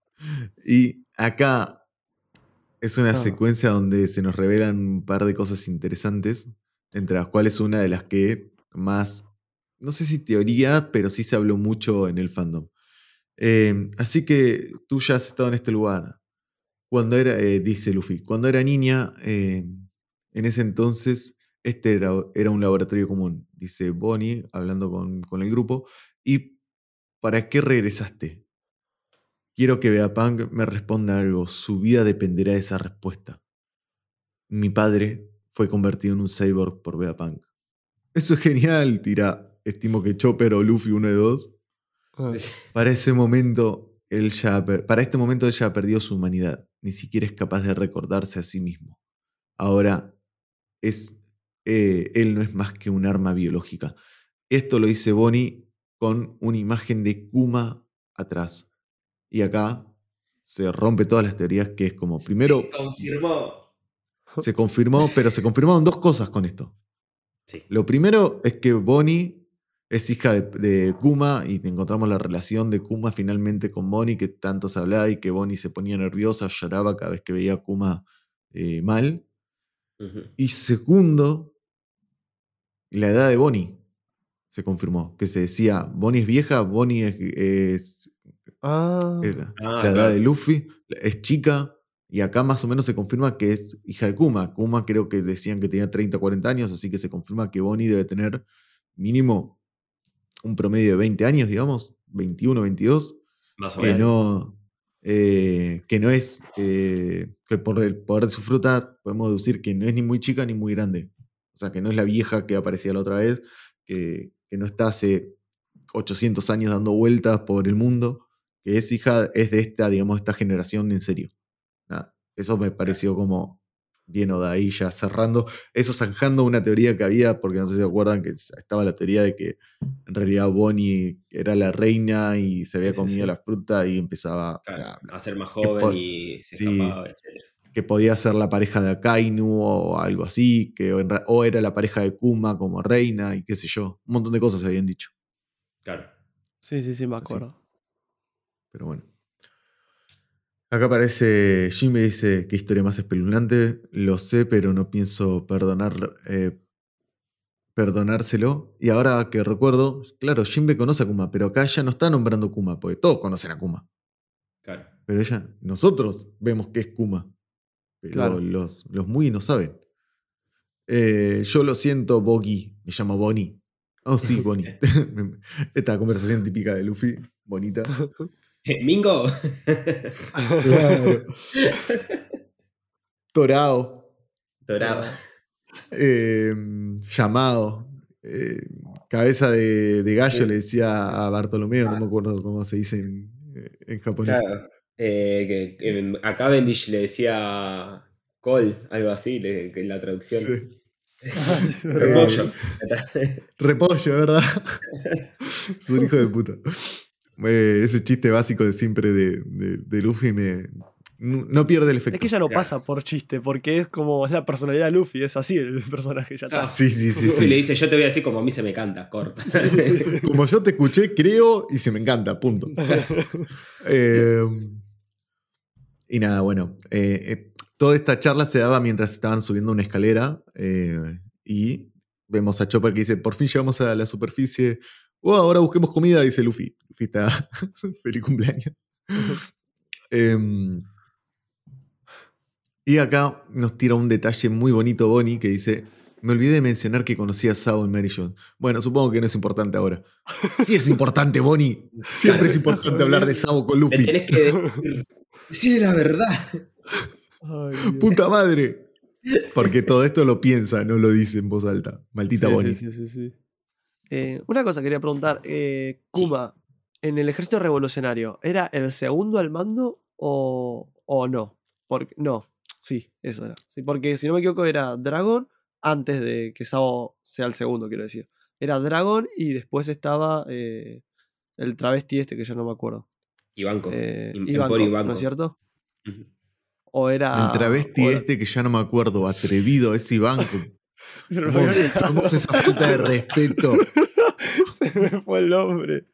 Y acá es una Ah. secuencia donde se nos revelan un par de cosas interesantes, entre las cuales una de las que más, no sé si teoría, pero sí se habló mucho en el fandom. Eh, así que tú ya has estado en este lugar. Cuando era, eh, dice Luffy, cuando era niña, eh, en ese entonces, este era, era un laboratorio común, dice Bonnie, hablando con, con el grupo. ¿Y para qué regresaste? Quiero que Vegapunk me responda algo. Su vida dependerá de esa respuesta. Mi padre fue convertido en un cyborg por Vegapunk. Eso es genial, tira. Estimo que Chopper o Luffy, uno de dos. Ah, [laughs] Para ese momento, él ya, para este momento él ya ha perdido su humanidad. Ni siquiera es capaz de recordarse a sí mismo. Ahora, es, eh, él no es más que un arma biológica. Esto lo dice Bonnie con una imagen de Kuma atrás. Y acá se rompe todas las teorías que es como, primero, Confirmó. [laughs] se confirmó, pero se confirmaron dos cosas con esto. Sí. Lo primero es que Bonnie es hija de, de Kuma y encontramos la relación de Kuma finalmente con Bonnie, que tanto se hablaba y que Bonnie se ponía nerviosa, lloraba cada vez que veía a Kuma eh, mal. Y segundo, la edad de Bonnie se confirmó, que se decía, Bonnie es vieja, Bonnie es, es- Ah, Ah, la edad claro. de Luffy, es chica, y acá más o menos se confirma que es hija de Kuma. Kuma creo que decían que tenía 30, 40 años, así que se confirma que Bonnie debe tener mínimo un promedio de 20 años, digamos, 21, 22, Más o que menos. no, eh, que no es, eh, que por el poder de su fruta podemos deducir que no es ni muy chica ni muy grande. O sea, que no es la vieja que aparecía la otra vez, que, que no está hace 800 años dando vueltas por el mundo, que es hija, es de esta, digamos, esta generación en serio. Nada, eso me pareció como bien o de ahí ya cerrando, eso zanjando una teoría que había, porque no sé si se acuerdan que estaba la teoría de que en realidad Bonnie era la reina y se había Sí, sí, comido sí. la fruta y empezaba Claro, a- a ser más joven y se sí. escapaba, etc. que podía ser la pareja de Akainu o algo así, que o, en ra- o era la pareja de Kuma como reina y qué sé yo. Un montón de cosas se habían dicho. Claro. Sí, sí, sí, me Así. acuerdo. Pero bueno. Acá aparece Jimmy dice, qué historia más espeluznante. Lo sé, pero no pienso perdonar, eh, perdonárselo. Y ahora que recuerdo, claro, Jimbe conoce a Kuma, pero acá ella no está nombrando Kuma, porque todos conocen a Kuma. Claro. Pero ella, nosotros vemos que es Kuma. Pero Claro. los, los muy no saben. Eh, yo lo siento, Bogi. Me llamo Bonnie. Oh, sí, Bonnie. [laughs] [laughs] Esta conversación típica de Luffy, bonita. [laughs] Mingo. Claro. Torao. Dorado. eh, llamado. eh, cabeza de, de gallo le decía a Bartolomeo, no me acuerdo cómo se dice en, en japonés. Claro. Eh, que, que a Cavendish le decía Cole, algo así, le- que en la traducción. Sí. [laughs] Repollo. Repollo, ¿verdad? [laughs] es un hijo de puta. Eh, ese chiste básico de siempre de, de- de Luffy me, no, pierde el efecto. Es que ya no Claro. pasa por chiste, porque es como es la personalidad de Luffy, es así el personaje, ya está. Sí, sí, sí, Y le sí. dice, yo te voy a decir como a mí se me canta, corta. [laughs] Como yo te escuché, creo y se me encanta, punto. [laughs] Eh, y nada, bueno. eh, eh, toda esta charla se daba mientras estaban subiendo una escalera eh, y vemos a Chopper que dice, por fin llegamos a la superficie. Oh, ahora busquemos comida, dice Luffy. Luffy está [laughs] feliz cumpleaños. [laughs] Em, y acá nos tira un detalle muy bonito Bonnie que dice, me olvidé de mencionar que conocí a Sao en Mary Jane. Bueno, supongo que no es importante ahora. [laughs] Sí es importante, Bonnie. Siempre es importante hablar de Sao con Luffy. tenés que decir, decirle la verdad. Ay. ¡Puta madre! Porque todo esto lo piensa, no lo dice en voz alta. Maldita Sí, Bonnie. sí, sí, sí, sí. Eh, una cosa quería preguntar. eh, Kuma, en el ejército revolucionario, ¿era el segundo al mando o, o no? Porque, no, sí, eso era. Sí, porque si no me equivoco era Dragon antes de que Sabo sea el segundo, quiero decir. Era Dragon y después estaba eh, el travesti este que ya no me acuerdo. Ivanko. Eh, Ivanko, Emporio ¿no es cierto? O era... El travesti era- este que ya no me acuerdo, atrevido. [laughs] Pero me ¿Cómo, cómo es esa falta de respeto? [laughs] Se me fue el nombre.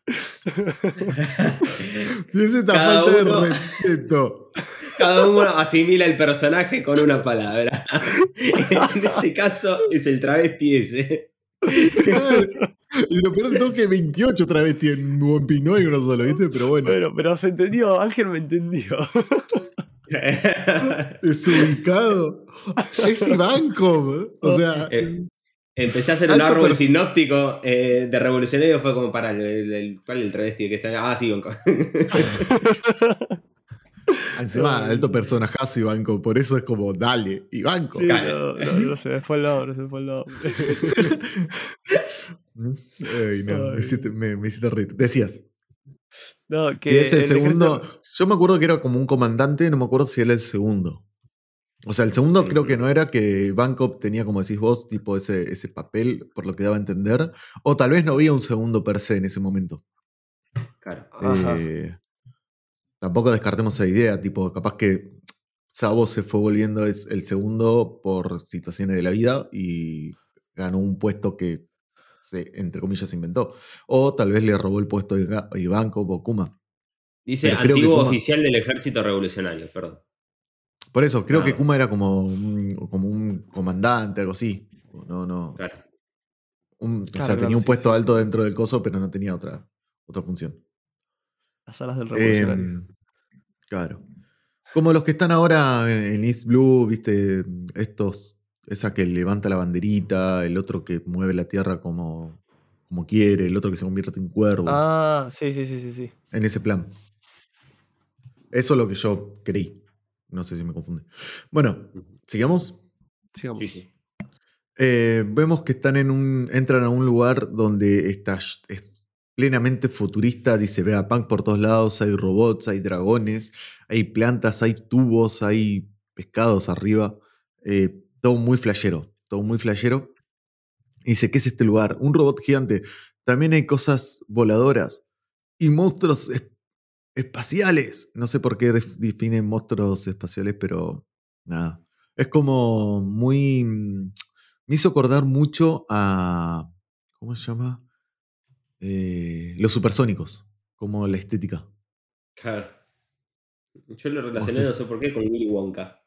¿Qué es esta Cada falta uno- de respeto? Cada uno asimila el personaje con una palabra. [laughs] en este caso es el travesti ese. Y lo peor de todo es que 28 travestis en One Piece, no hay uno solo, ¿viste? Pero bueno, Bueno, pero se entendió, Ángel me entendió. desubicado. Es Ivankov. O sea, Eh, Empecé a hacer un árbol sinóptico eh, de revolucionario, fue como para el, el, el- ¿cuál es el travesti que está? Ah, sí, Ivanko. [laughs] encima alto personajazo Ivankov, por eso es como, dale, Ivankov. Sí, Claro. no, no, no se me fue el nombre, se me fue el nombre. [laughs] Ay, no, me hiciste, me, me hiciste reír. Decías, No, que es el, el segundo. ejército- Yo me acuerdo que era como un comandante, no me acuerdo si era el segundo. O sea, el segundo creo que no era que Ivankov tenía, como decís vos, tipo ese, ese papel, por lo que daba a entender. O tal vez no había un segundo per se en ese momento. Claro. Eh, tampoco descartemos esa idea, tipo, capaz que Sabo se fue volviendo el segundo por situaciones de la vida y ganó un puesto que se, entre comillas, inventó. O tal vez le robó el puesto a Ivankov o Kuma. Dice Pero antiguo Kuma- oficial del ejército revolucionario, perdón. Por eso, creo que Kuma era como un, como un comandante, algo así. No, no. Claro. un- o Claro, sea, claro, tenía un sí, puesto sí. alto dentro del coso, pero no tenía otra, otra función. Las alas del revolucionario. Em, claro. Como los que están ahora en East Blue, viste, estos, esa que levanta la banderita, el otro que mueve la tierra como, como quiere, el otro que se convierte en cuervo, ah, sí, sí, sí, sí, sí. en ese plan. Eso es lo que yo creí. No sé si me confunde. Bueno, sigamos. Sigamos. Sí, sí. Eh, vemos que están en un. entran a un lugar donde está es plenamente futurista, dice Vegapunk por todos lados, hay robots, hay dragones, hay plantas, hay tubos, hay pescados arriba. eh, todo muy flashero. Todo muy flashero. Y dice, ¿qué es este lugar? Un robot gigante. También hay cosas voladoras. Y monstruos espaciales. No sé por qué def- definen monstruos espaciales, pero nada. Es como muy. mm, Me hizo acordar mucho a. ¿Cómo se llama? Eh, los supersónicos. Como la estética. Claro. Yo lo relacioné, no sé por qué, con Willy Wonka.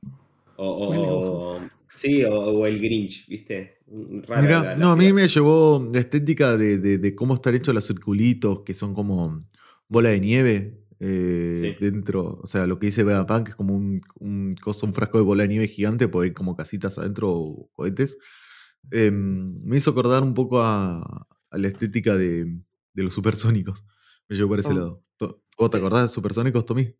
O, o- Willy o- sí, o, o el Grinch, ¿viste? Raro Mirá, la- la no, a mí me llevó la estética de, de- de cómo están hechos los circulitos, que son como bola de nieve eh, Sí. dentro. O sea, lo que dice Vegapunk que es como un, un coso, un frasco de bola de nieve gigante, porque hay como casitas adentro o cohetes. Eh, me hizo acordar un poco a, a la estética de, de los supersónicos. Me llevó por ese Oh. lado. ¿Vos te acordás de supersónicos, Tommy?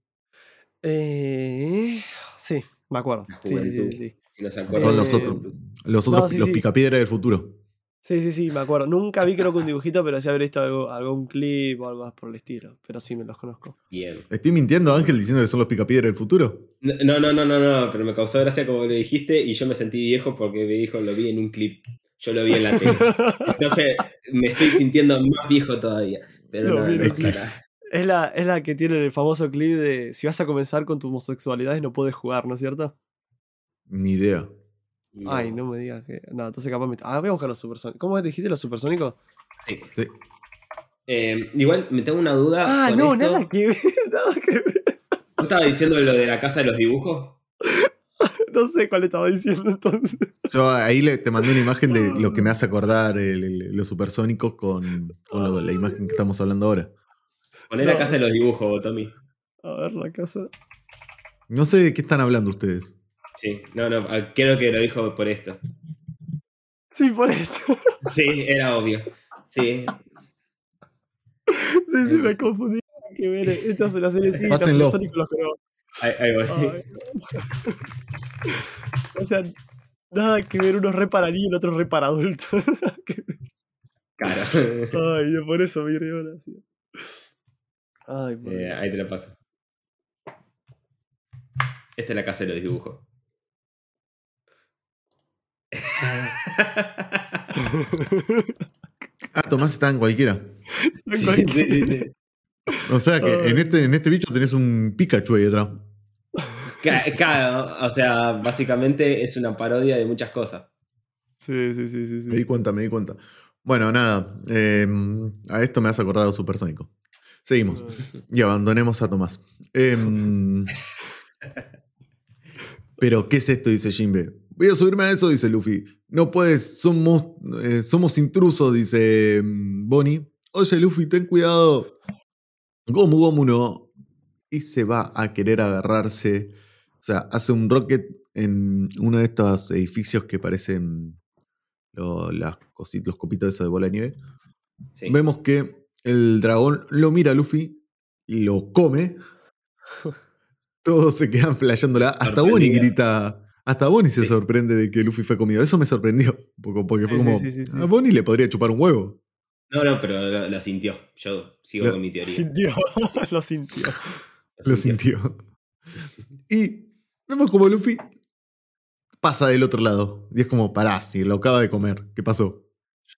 Eh, sí, me acuerdo. Sí, sí, sí, sí. No Eh, Son los otros. Los otros, sí, los sí. picapiedra del futuro. Sí, sí, sí, me acuerdo. Nunca vi creo que un dibujito, pero sí habré visto algo- algún clip o algo más por el estilo. Pero sí me los conozco. Bien. ¿Estoy mintiendo, Ángel, diciendo que son los picapiedra del futuro? No, no, no, no, no, pero me causó gracia como lo dijiste y yo me sentí viejo porque me dijo, lo vi en un clip. Yo lo vi en la tele. [laughs] Entonces me estoy sintiendo más viejo todavía. Pero no, no nada. Es la, es la que tiene el famoso clip de si vas a comenzar con tu homosexualidad y no puedes jugar, ¿no es cierto? Ni idea. Ay, no me digas que. No, entonces capaz me. Ah, voy a buscar los supersónicos. ¿Cómo dijiste los supersónicos? Sí. Sí. Eh, igual me tengo una duda. Ah, con no, esto. nada que ver. [laughs] Nada que ver. ¿Tú estabas diciendo lo de la casa de los dibujos? [laughs] No sé cuál estaba diciendo entonces. Yo ahí le, te mandé una imagen de lo que me hace acordar el- el- los supersónicos con, con lo- la imagen que estamos hablando ahora. Poné la No. casa de los dibujos, Tommy. A ver la casa. No sé de qué están hablando ustedes. Sí, no, no, ah, creo que lo dijo por esto. Sí, por esto. [laughs] Sí, era obvio. Sí, Sí, sí, me confundí. Que ver. Esta es una serie sí, los Pásenlo. supersónicos los ahí, ahí voy. O sea, nada que ver, uno re para niño y el otro re para adulto. [laughs] Cara. Ay, yo por eso me río ahora, sí. Ay, por Eh, ahí te la paso. Esta es la casa de los dibujos. Ah, Tomás está en cualquiera. En Sí, sí, sí, sí. O sea que en este, en este bicho tenés un Pikachu ahí atrás. Ca- Claro, o sea, básicamente es una parodia de muchas cosas. Sí, sí, sí, sí. sí. Me di cuenta, me di cuenta. Bueno, nada. eh, a esto me has acordado Supersónico. Seguimos. Y abandonemos a Tomás. Em, [laughs] pero, ¿qué es esto? Dice Jimbe. Voy a subirme a eso, dice Luffy. No puedes, somos, eh, somos intrusos, dice em, Bonnie. Oye, Luffy, ten cuidado. Gomu Gomu no. Y se va a querer agarrarse. O sea, hace un rocket en uno de estos edificios que parecen lo- las cosi- los copitos esos de bola de nieve. Sí. Vemos que el dragón lo mira a Luffy, lo come. [laughs] Todos se quedan flasheándola. Hasta Bonnie grita. Hasta Bonnie se sorprende de que Luffy fue comido. Eso me sorprendió un poco, porque fue Sí, sí, como. sí, sí, sí. A Bonnie le podría chupar un huevo. No, no, pero lo, lo sintió. Yo sigo Lo- con mi teoría. Sintió, [laughs] [laughs] lo sintió. Lo sintió. Y vemos como Luffy pasa del otro lado. Y es como, pará, si lo acaba de comer. ¿Qué pasó?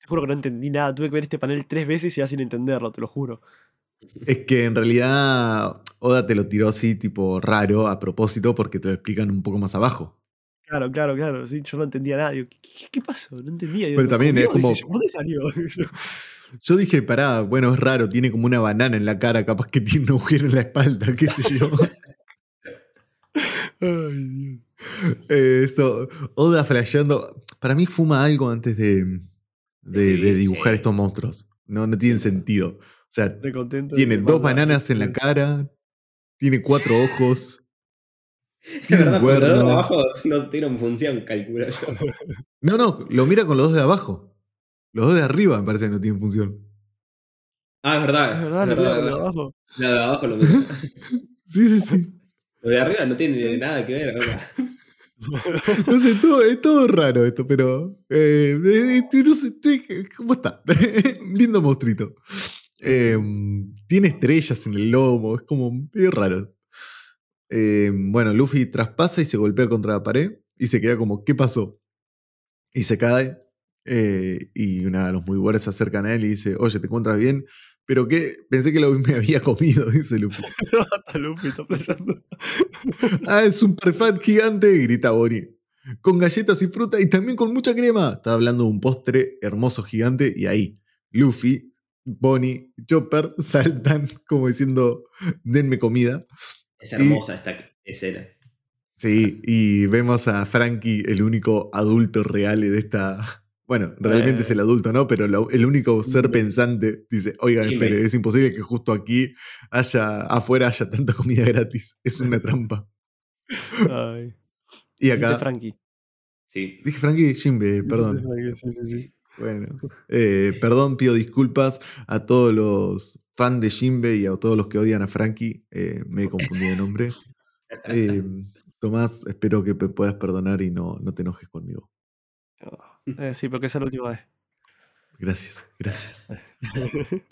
Te juro que no entendí nada. Tuve que ver este panel tres veces y ya sin entenderlo, te lo juro. Es que en realidad Oda te lo tiró así, tipo raro, a propósito, porque te lo explican un poco más abajo. Claro, claro, claro. Sí, yo no entendía nada. Digo, ¿qué, qué- qué pasó? No entendía. Digo, Pero ¿lo también es como- Dije yo, ¿Por dónde salió? [laughs] Yo dije, pará, bueno, es raro, tiene como una banana en la cara, capaz que tiene un agujero en la espalda, qué sé yo. [laughs] Ay, Dios. Eh, esto, Oda flasheando. Para mí fuma algo antes de, de- dibujar sí. estos monstruos. No, no tiene Sí. sentido. O sea, tiene dos bananas en la cara, tiene cuatro ojos. [laughs] Es tiene verdad, porque los dos de abajo [laughs] no tienen función, calculo yo. [laughs] No, no, lo mira con los dos de abajo. Los dos de arriba me parece que no tienen función. Ah, es verdad. Es verdad, es lo verdad, mira es de abajo. Lo de abajo lo mismo. Sí, sí, sí. Lo de arriba no tiene nada que ver. ¿verdad? No sé, todo, es todo raro esto, pero. eh, eh, no sé, estoy- ¿Cómo está? Lindo monstruito. Eh, tiene estrellas en el lomo, es como medio raro. Eh, bueno, Luffy traspasa y se golpea contra la pared y se queda como, ¿qué pasó? Y se cae. eh, y una de los muy buenos se acercan a él y dice, oye, ¿te encuentras bien? pero que pensé que lo [laughs] me había comido, dice Luffy. [laughs] Hasta Luffy está playando. [laughs] Ah, es un perfat gigante, grita Bonnie. Con galletas y fruta y también con mucha crema. Está hablando de un postre hermoso gigante y ahí Luffy, Bonnie, Chopper saltan como diciendo, denme comida. Es hermosa esta escena. Sí, y vemos a Frankie, el único adulto real de esta... Bueno, realmente Eh. es el adulto, ¿no? Pero lo- el único ser pensante dice, oigan, Sí, espere, es imposible que justo aquí haya, afuera haya tanta comida gratis. Es una [laughs] trampa. Ay. Y acá... Frankie. Sí. Dije Frankie Jimbe, perdón. Dijiste Frankie, Sí, sí, sí. Bueno, eh, perdón, pido disculpas a todos los fans de Jimbe y a todos los que odian a Frankie. eh, me he confundido de nombre. [laughs] Eh, Tomás, espero que me puedas perdonar y no, no te enojes conmigo. Eh, sí, porque esa es la última vez. Gracias, gracias. [laughs]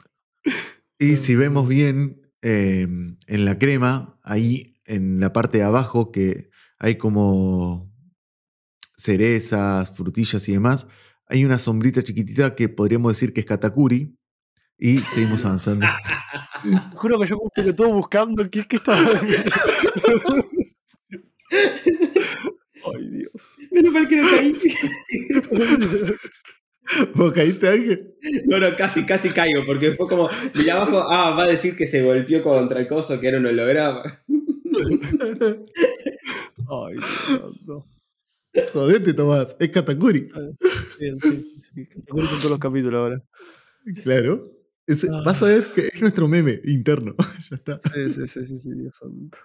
Y si vemos bien eh, en la crema, ahí en la parte de abajo, que hay como cerezas, frutillas y demás, hay una sombrita chiquitita que podríamos decir que es Katakuri. Y seguimos avanzando. [laughs] Juro que yo como que todo buscando. ¿Qué es que estaba? [laughs] Ay, Dios. Menos mal que no caí. [laughs] ¿Vos caíste, Ángel? No, no, casi, casi caigo, porque fue como, de abajo, ah, va a decir que se golpeó contra el coso, que era un holograma. Ay, Dios. No. Jodete, Tomás. Es Katakuri. Sí, sí, sí. te cuento todos los capítulos ahora. Claro. Es- Ah. vas a ver que es nuestro meme interno. [laughs] ya está. Sí, sí, sí, sí, sí, Dios [laughs] santo.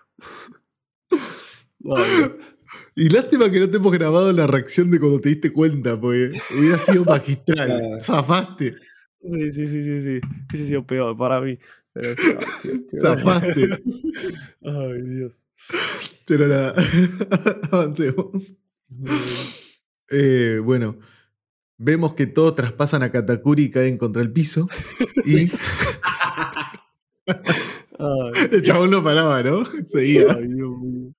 Y lástima que no te hemos grabado la reacción de cuando te diste cuenta, porque hubiera sido [laughs] magistral. Ah. Zafaste. Sí, sí, sí, sí, sí. Hubiese sido peor para mí. Pero, sí, ay, qué- qué- Zafaste. Ay, Dios. Pero nada, avancemos. Eh, bueno, vemos que todos traspasan a Katakuri y caen contra el piso. [laughs] Y el chabón no paraba, ¿no? Seguía. ay, Dios mío.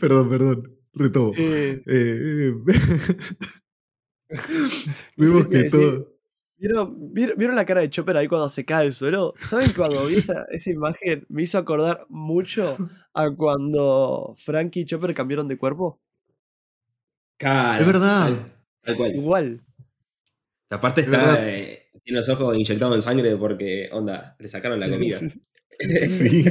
Perdón, perdón. Retomo. Eh, Eh, [laughs] vemos que todo. ¿Vieron, vieron, vieron la cara de Chopper ahí cuando se cae al suelo? ¿Saben cuando vi esa, esa imagen? Me hizo acordar mucho a cuando Frankie y Chopper cambiaron de cuerpo. Claro. Es verdad. Tal cual. Igual. Aparte Es está, eh, tiene los ojos inyectados en sangre porque, onda, le sacaron la comida. [laughs] Sí.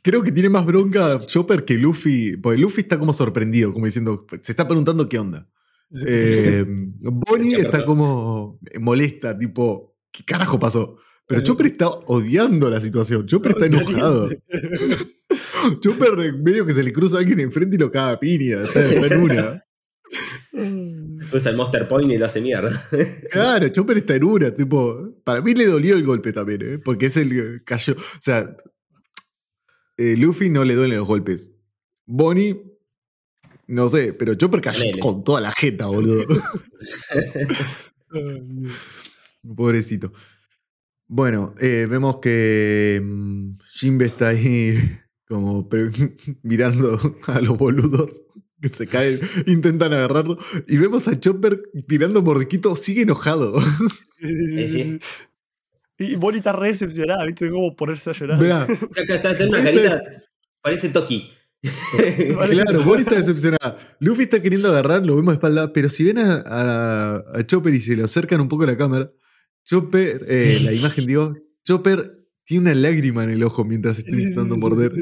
Creo que tiene más bronca Chopper que Luffy. Porque Luffy está como sorprendido, como diciendo, se está preguntando qué onda. Eh, [laughs] Bonnie está como molesta, tipo, ¿qué carajo pasó? Pero Chopper está odiando la situación. Chopper está enojado. [laughs] Chopper eh, medio que se le cruza a alguien enfrente y lo caga a piña. Está, está en una. Usa el Monster Point y lo hace mierda. [laughs] Claro, Chopper está en una. Tipo, para mí le dolió el golpe también, ¿eh? porque es el que cayó. O sea, eh, Luffy no le duelen los golpes. Bonnie, no sé, pero Chopper cayó con toda la jeta, boludo. [laughs] [laughs] Pobrecito. Bueno, eh, vemos que mm, Jinbe está ahí como mirando a los boludos que se caen, intentan agarrarlo. Y vemos a Chopper tirando mordisquito, sigue enojado. Sí, sí. Y Bonnie está re decepcionada, ¿viste? Como ponerse a llorar. Mirá, Acá está, está en una Este- carita, parece Toki. [laughs] claro, Bonnie está decepcionada. Luffy está queriendo agarrar, lo vemos de espalda, pero si ven a, a- a Chopper y se lo acercan un poco a la cámara, Chopper, eh, la [laughs] imagen digo, Chopper tiene una lágrima en el ojo mientras está intentando morder.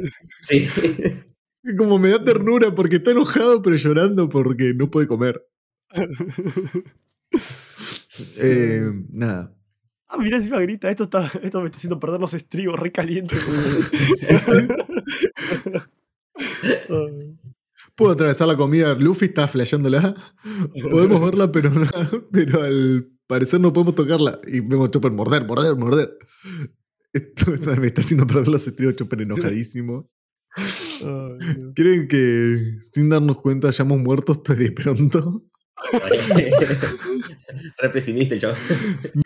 Sí. [laughs] Como me da ternura porque está enojado pero llorando porque no puede comer. [laughs] Eh, nada. Ah, mirá, encima grita, esto, está, esto me está haciendo perder los estribos, re caliente. [laughs] [laughs] Puedo atravesar la comida. Luffy está flasheándola. Podemos verla, pero, no- pero al parecer no podemos tocarla. Y vemos Chopper morder, morder, morder. Esto está- me está haciendo perder los estribos. Chopper enojadísimo. ¿Creen que sin darnos cuenta ya hemos muerto hasta de pronto? [laughs] Re pesimista el chavo.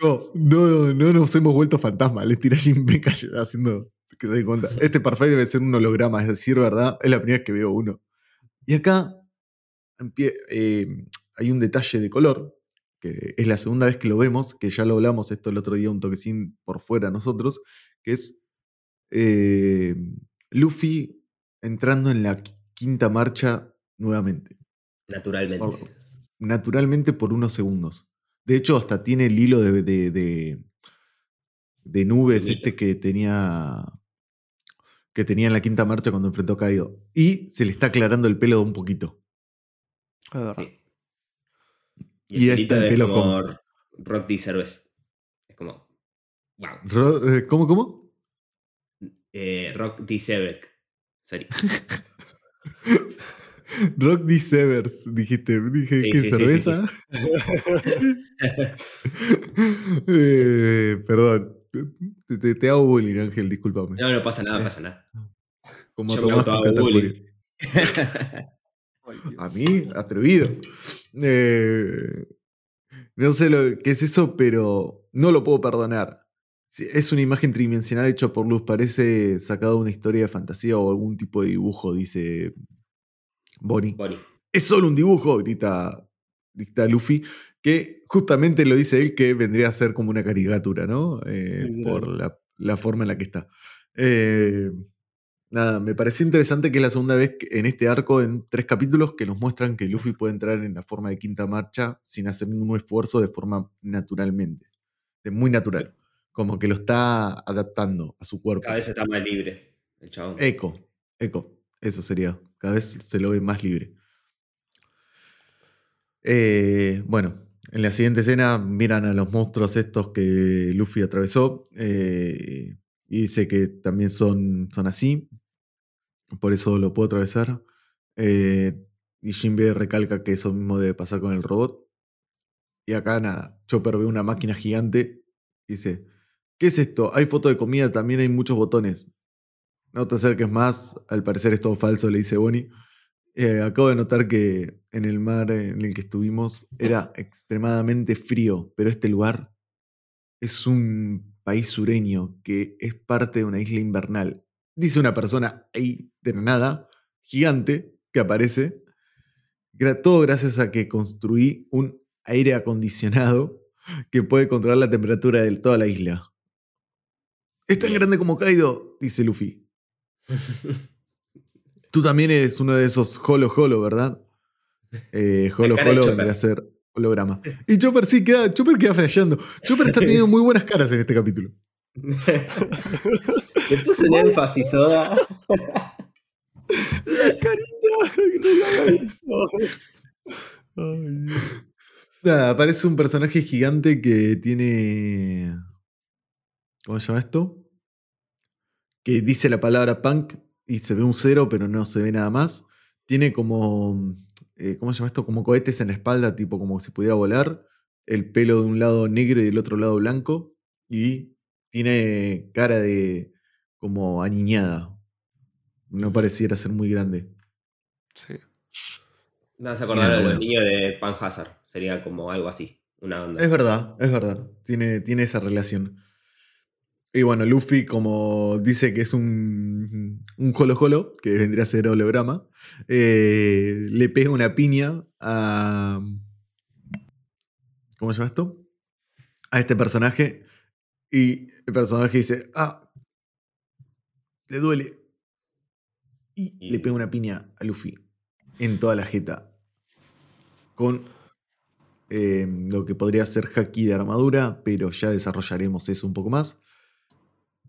No, no, no nos hemos vuelto fantasmas. Les tira Jinbe haciendo que se den cuenta. Este parfait debe ser un holograma, es decir, ¿verdad? Es la primera vez que veo uno. Y acá eh, hay un detalle de color que es la segunda vez que lo vemos, que ya lo hablamos esto el otro día un toquecín por fuera nosotros, que es eh, Luffy entrando en la quinta marcha nuevamente. Naturalmente. Por- naturalmente por unos segundos. De hecho, hasta tiene el hilo de, de, de- de nubes este que tenía que tenía en la quinta marcha cuando enfrentó a Kaido. Y se le está aclarando el pelo un poquito. Es verdad. Sí. Y Y, el este pelito es pelo como con- Rock D. Cerveza. Es como. Wow. Eh, ¿Cómo, cómo? Eh, Rock D. Sorry. Rock D. Severs, dijiste. Dije, Sí, ¿qué sí, sí, cerveza? [laughs] Eh, perdón. Te, te- te hago bullying, Ángel, discúlpame. No, no pasa nada, Eh, pasa nada. Como yo me Tomás Katakuri. [laughs] Ay, Dios. A mí, atrevido. Eh, no sé lo que es eso, pero no lo puedo perdonar. Sí, Es una imagen tridimensional hecha por luz. Parece sacado de una historia de fantasía o algún tipo de dibujo, dice Bonnie. Bonnie. Es solo un dibujo, grita, grita Luffy, que justamente lo dice él que vendría a ser como una caricatura, ¿no? Eh, por la, la forma en la que está. Eh, nada, me pareció interesante que es la segunda vez en este arco, en tres capítulos, que nos muestran que Luffy puede entrar en la forma de quinta marcha sin hacer ningún esfuerzo de forma naturalmente. De muy natural. Como que lo está adaptando a su cuerpo. Cada vez está más libre el chabón. Eco, eco, eso sería. Cada vez se lo ve más libre. Eh, bueno, en la siguiente escena miran a los monstruos estos que Luffy atravesó eh, y dice que también son, son así, por eso lo puedo atravesar. Eh, y Jinbe recalca que eso mismo debe pasar con el robot. Y acá nada, Chopper ve una máquina gigante y dice, ¿qué es esto? Hay foto de comida, también hay muchos botones. No te acerques más, al parecer es todo falso, le dice Bonnie. Eh, acabo de notar que en el mar en el que estuvimos era extremadamente frío, pero este lugar es un país sureño que es parte de una isla invernal. Dice una persona ahí de la nada, gigante, que aparece. Todo gracias a que construí un aire acondicionado que puede controlar la temperatura de toda la isla. Es tan grande como Kaido, dice Luffy. [laughs] Tú también eres uno de esos holo holo, ¿verdad? Eh, [laughs] holo holo vendría a ser holograma. Y Chopper sí queda, Chopper queda flasheando. Chopper está teniendo muy buenas caras en este capítulo. [laughs] Le puse un énfasis, Soda. La carita. Ay. Nada, aparece un personaje gigante que tiene. ¿Cómo se llama esto? Que dice la palabra punk y se ve un cero, pero no se ve nada más. Tiene como. eh, ¿Cómo se llama esto? Como cohetes en la espalda, tipo como si pudiera volar. El pelo de un lado negro y del otro lado blanco. Y tiene cara de. como aniñada. No pareciera ser muy grande. Sí. Me vas a acordar Mira, de los bueno. niños de Pan Hazard. Sería como algo así. Una onda. Es verdad, es verdad. Tiene, tiene esa relación. Y bueno, Luffy, como dice que es un, un Holo Holo, que vendría a ser holograma, eh, le pega una piña a. ¿Cómo se llama esto? A este personaje. Y el personaje dice: Ah, le duele. Y, Y- le pega una piña a Luffy en toda la jeta. Con eh, lo que podría ser haki de armadura, pero ya desarrollaremos eso un poco más.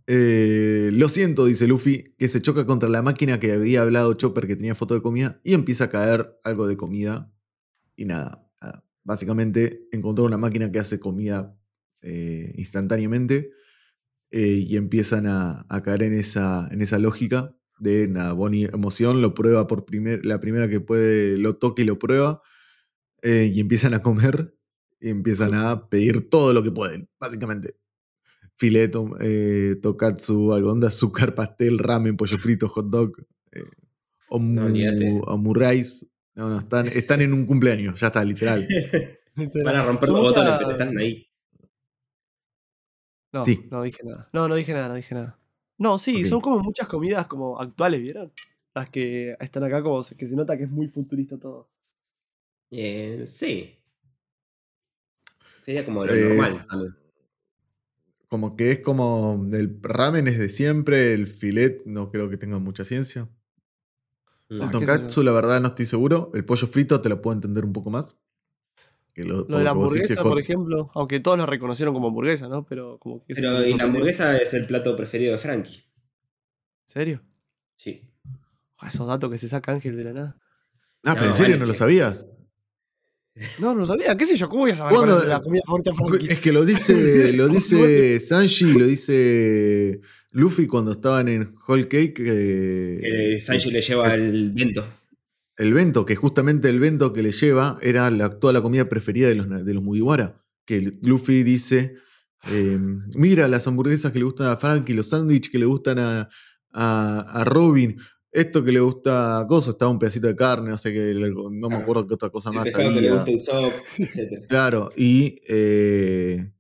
Eh, lo siento, dice Luffy, que se choca contra la máquina que había hablado Chopper que tenía foto de comida y empieza a caer algo de comida. Y nada, nada. básicamente encontró una máquina que hace comida eh, instantáneamente eh, y empiezan a, a caer en esa, en esa lógica de nada, Bonnie emoción, lo prueba por primer, la primera que puede, lo toca y lo prueba y empiezan a comer y empiezan a pedir todo lo que pueden, básicamente. Fileto, eh, tokatsu, algodón de azúcar, [laughs] pastel, ramen, pollo frito, hot dog, eh, omu, No. No, no, están, están en un cumpleaños, ya está, literal. [laughs] Van a romper los muchas- botones, pero están ahí. No, Sí. no dije nada. No, no dije nada, no dije nada. No, sí, son como muchas comidas como actuales, ¿vieron? Las que están acá como que se nota que es muy futurista todo. Eh, sí. Sería como lo Eh, normal. Como que es como el ramen es de siempre, el filet no creo que tenga mucha ciencia. Mm. El Ah, tonkatsu, la verdad, no estoy seguro. El pollo frito te lo puedo entender un poco más. Que lo, Lo de la decís, hamburguesa, es por ejemplo, aunque todos lo reconocieron como hamburguesa, ¿no? Pero como que Pero y la hamburguesa es el plato preferido de Frankie. ¿En serio? Sí. Ah, esos datos que se saca Ángel de la nada. Ah, pero en serio vale, no lo sabías. No, no sabía. ¿Qué sé yo? ¿Cómo voy a saber cuál ¿Cuándo? es la comida favorita de Frankie? Es que lo dice, [laughs] lo dice Sanji, lo dice Luffy cuando estaban en Whole Cake. Que Que, Sanji le lleva es- el vento. el bento, que justamente el bento que le lleva era la, toda la comida preferida de los, de los Mugiwara. Que Luffy dice: eh, Mira las hamburguesas que le gustan a Frankie, los sándwiches que le gustan a, a, a Robin. Esto que le gusta a Coso, estaba un pedacito de carne, no sé qué, no me acuerdo qué otra cosa El más pescado que le había. gusta Usopp, etc. Claro, y eh,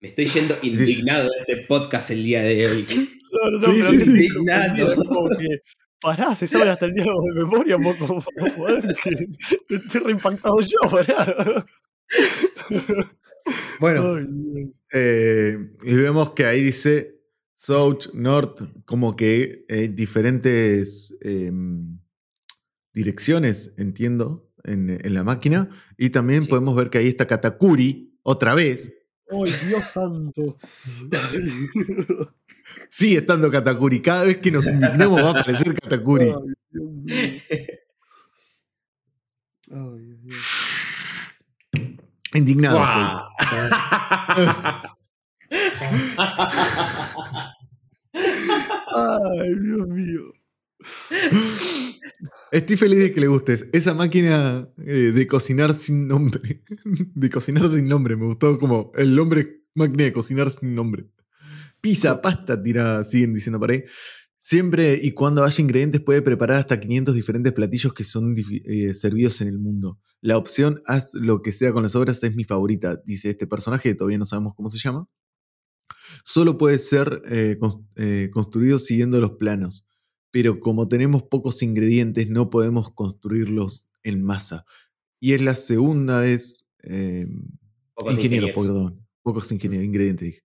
Me estoy yendo [laughs] indignado de este podcast el día de hoy. [laughs] No, no, Sí, pero sí, sí. estoy Indignado. [laughs] Pará, se sabe hasta el diálogo de memoria, poco. Estoy reimpactado yo, pará. bueno. Eh, y vemos que ahí dice South, North, como que eh, diferentes em, direcciones, entiendo, en, en la máquina. Y también Sí. podemos ver que ahí está Katakuri, otra vez. Ay, Dios santo. [laughs] Sigue estando Katakuri. Cada vez que nos indignemos va a aparecer Katakuri. Ay, Dios mío. Ay, Dios mío. Indignado. ¡Guau! [laughs] Ay, Dios mío. estoy. Feliz de que le gustes. Esa máquina eh, de cocinar sin nombre. [laughs] De cocinar sin nombre. Me gustó como el nombre máquina de cocinar sin nombre. Pizza, pasta, tira, siguen diciendo por ahí. Siempre y cuando haya ingredientes puede preparar hasta 500 diferentes platillos que son eh, servidos en el mundo. La opción haz lo que sea con las obras es mi favorita, dice este personaje, todavía no sabemos cómo se llama. Solo puede ser eh, eh, construido siguiendo los planos, pero como tenemos pocos ingredientes no podemos construirlos en masa. Y es la segunda vez... eh, Pocos ingenieros, ingenieros. perdón. Pocos ingenieros, ingredientes dije.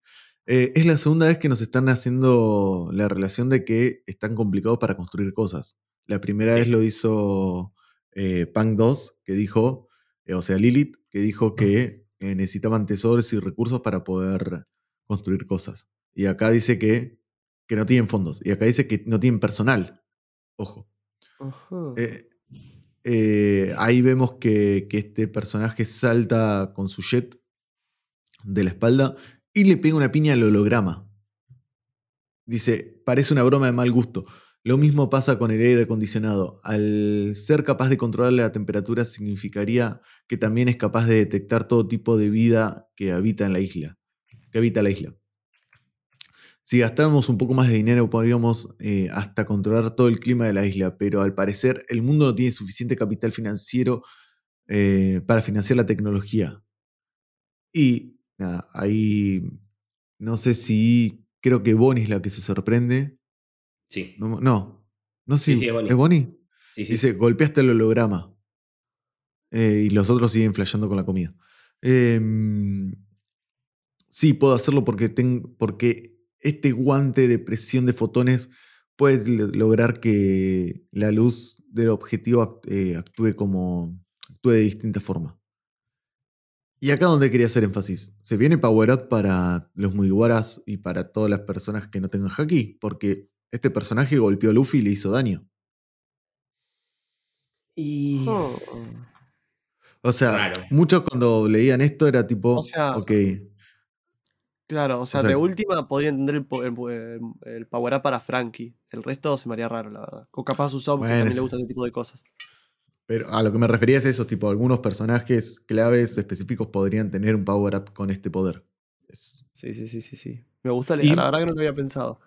Eh, es la segunda vez que nos están haciendo la relación de que están complicados para construir cosas. La primera Sí. vez lo hizo eh, Punk 2, que dijo, eh, o sea, Lilith, que dijo que necesitaban tesoros y recursos para poder construir cosas. Y acá dice que, que no tienen fondos. Y acá dice que no tienen personal. Ojo. Eh, eh, ahí vemos que, que este personaje salta con su jet de la espalda y le pega una piña al holograma. Dice, parece una broma de mal gusto. Lo mismo pasa con el aire acondicionado. Al ser capaz de controlar la temperatura significaría que también es capaz de detectar todo tipo de vida que habita en la isla. Que habita la isla. Si gastáramos un poco más de dinero podríamos eh, hasta controlar todo el clima de la isla, pero al parecer el mundo no tiene suficiente capital financiero eh, para financiar la tecnología. Y nada, ahí no sé si creo que Bonnie es la que se sorprende. Sí, No, no, no sé Sí, sí, es Bonnie. ¿es Bonnie. sí, sí. Dice, golpeaste el holograma. Eh, y los otros siguen flasheando con la comida. Em, sí, puedo hacerlo porque, ten- porque este guante de presión de fotones puede lograr que la luz del objetivo act- eh, actúe como actúe de distinta forma. Y acá donde quería hacer énfasis, se viene Power Up para los Mugiwaras y para todas las personas que no tengan Haki, porque este personaje golpeó a Luffy y le hizo daño. Y... Oh. O sea, muchos cuando leían esto era tipo, O sea, ok, Claro, o sea, sea, de última podría entender el, po- el, el- el power up para Frankie. El resto se me haría raro, la verdad. O capaz Usopp, que Bueno, también le sí. gusta este tipo de cosas. pero a lo que me refería es eso, tipo, algunos personajes claves específicos podrían tener un power up con este poder. Es- Sí, sí, sí, sí, sí. Me gusta Y- la verdad que no lo había pensado.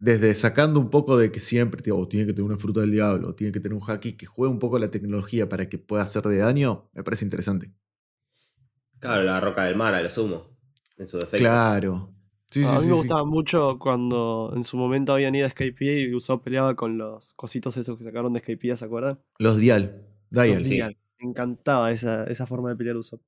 desde sacando un poco de que siempre tipo, tiene que tener una fruta del diablo, o tiene que tener un haki que juegue un poco la tecnología para que pueda hacer de daño, me parece interesante. Claro, la roca del mar, a lo sumo. En su defecto. Claro. Sí, a sí, mí sí, me sí. gustaba mucho cuando en su momento habían ido a Skype y Usopp peleaba con los cositos esos que sacaron de Skype, ¿se acuerdan? Los dial. Dial. Los Dial. Me encantaba esa, esa forma de pelear Usopp.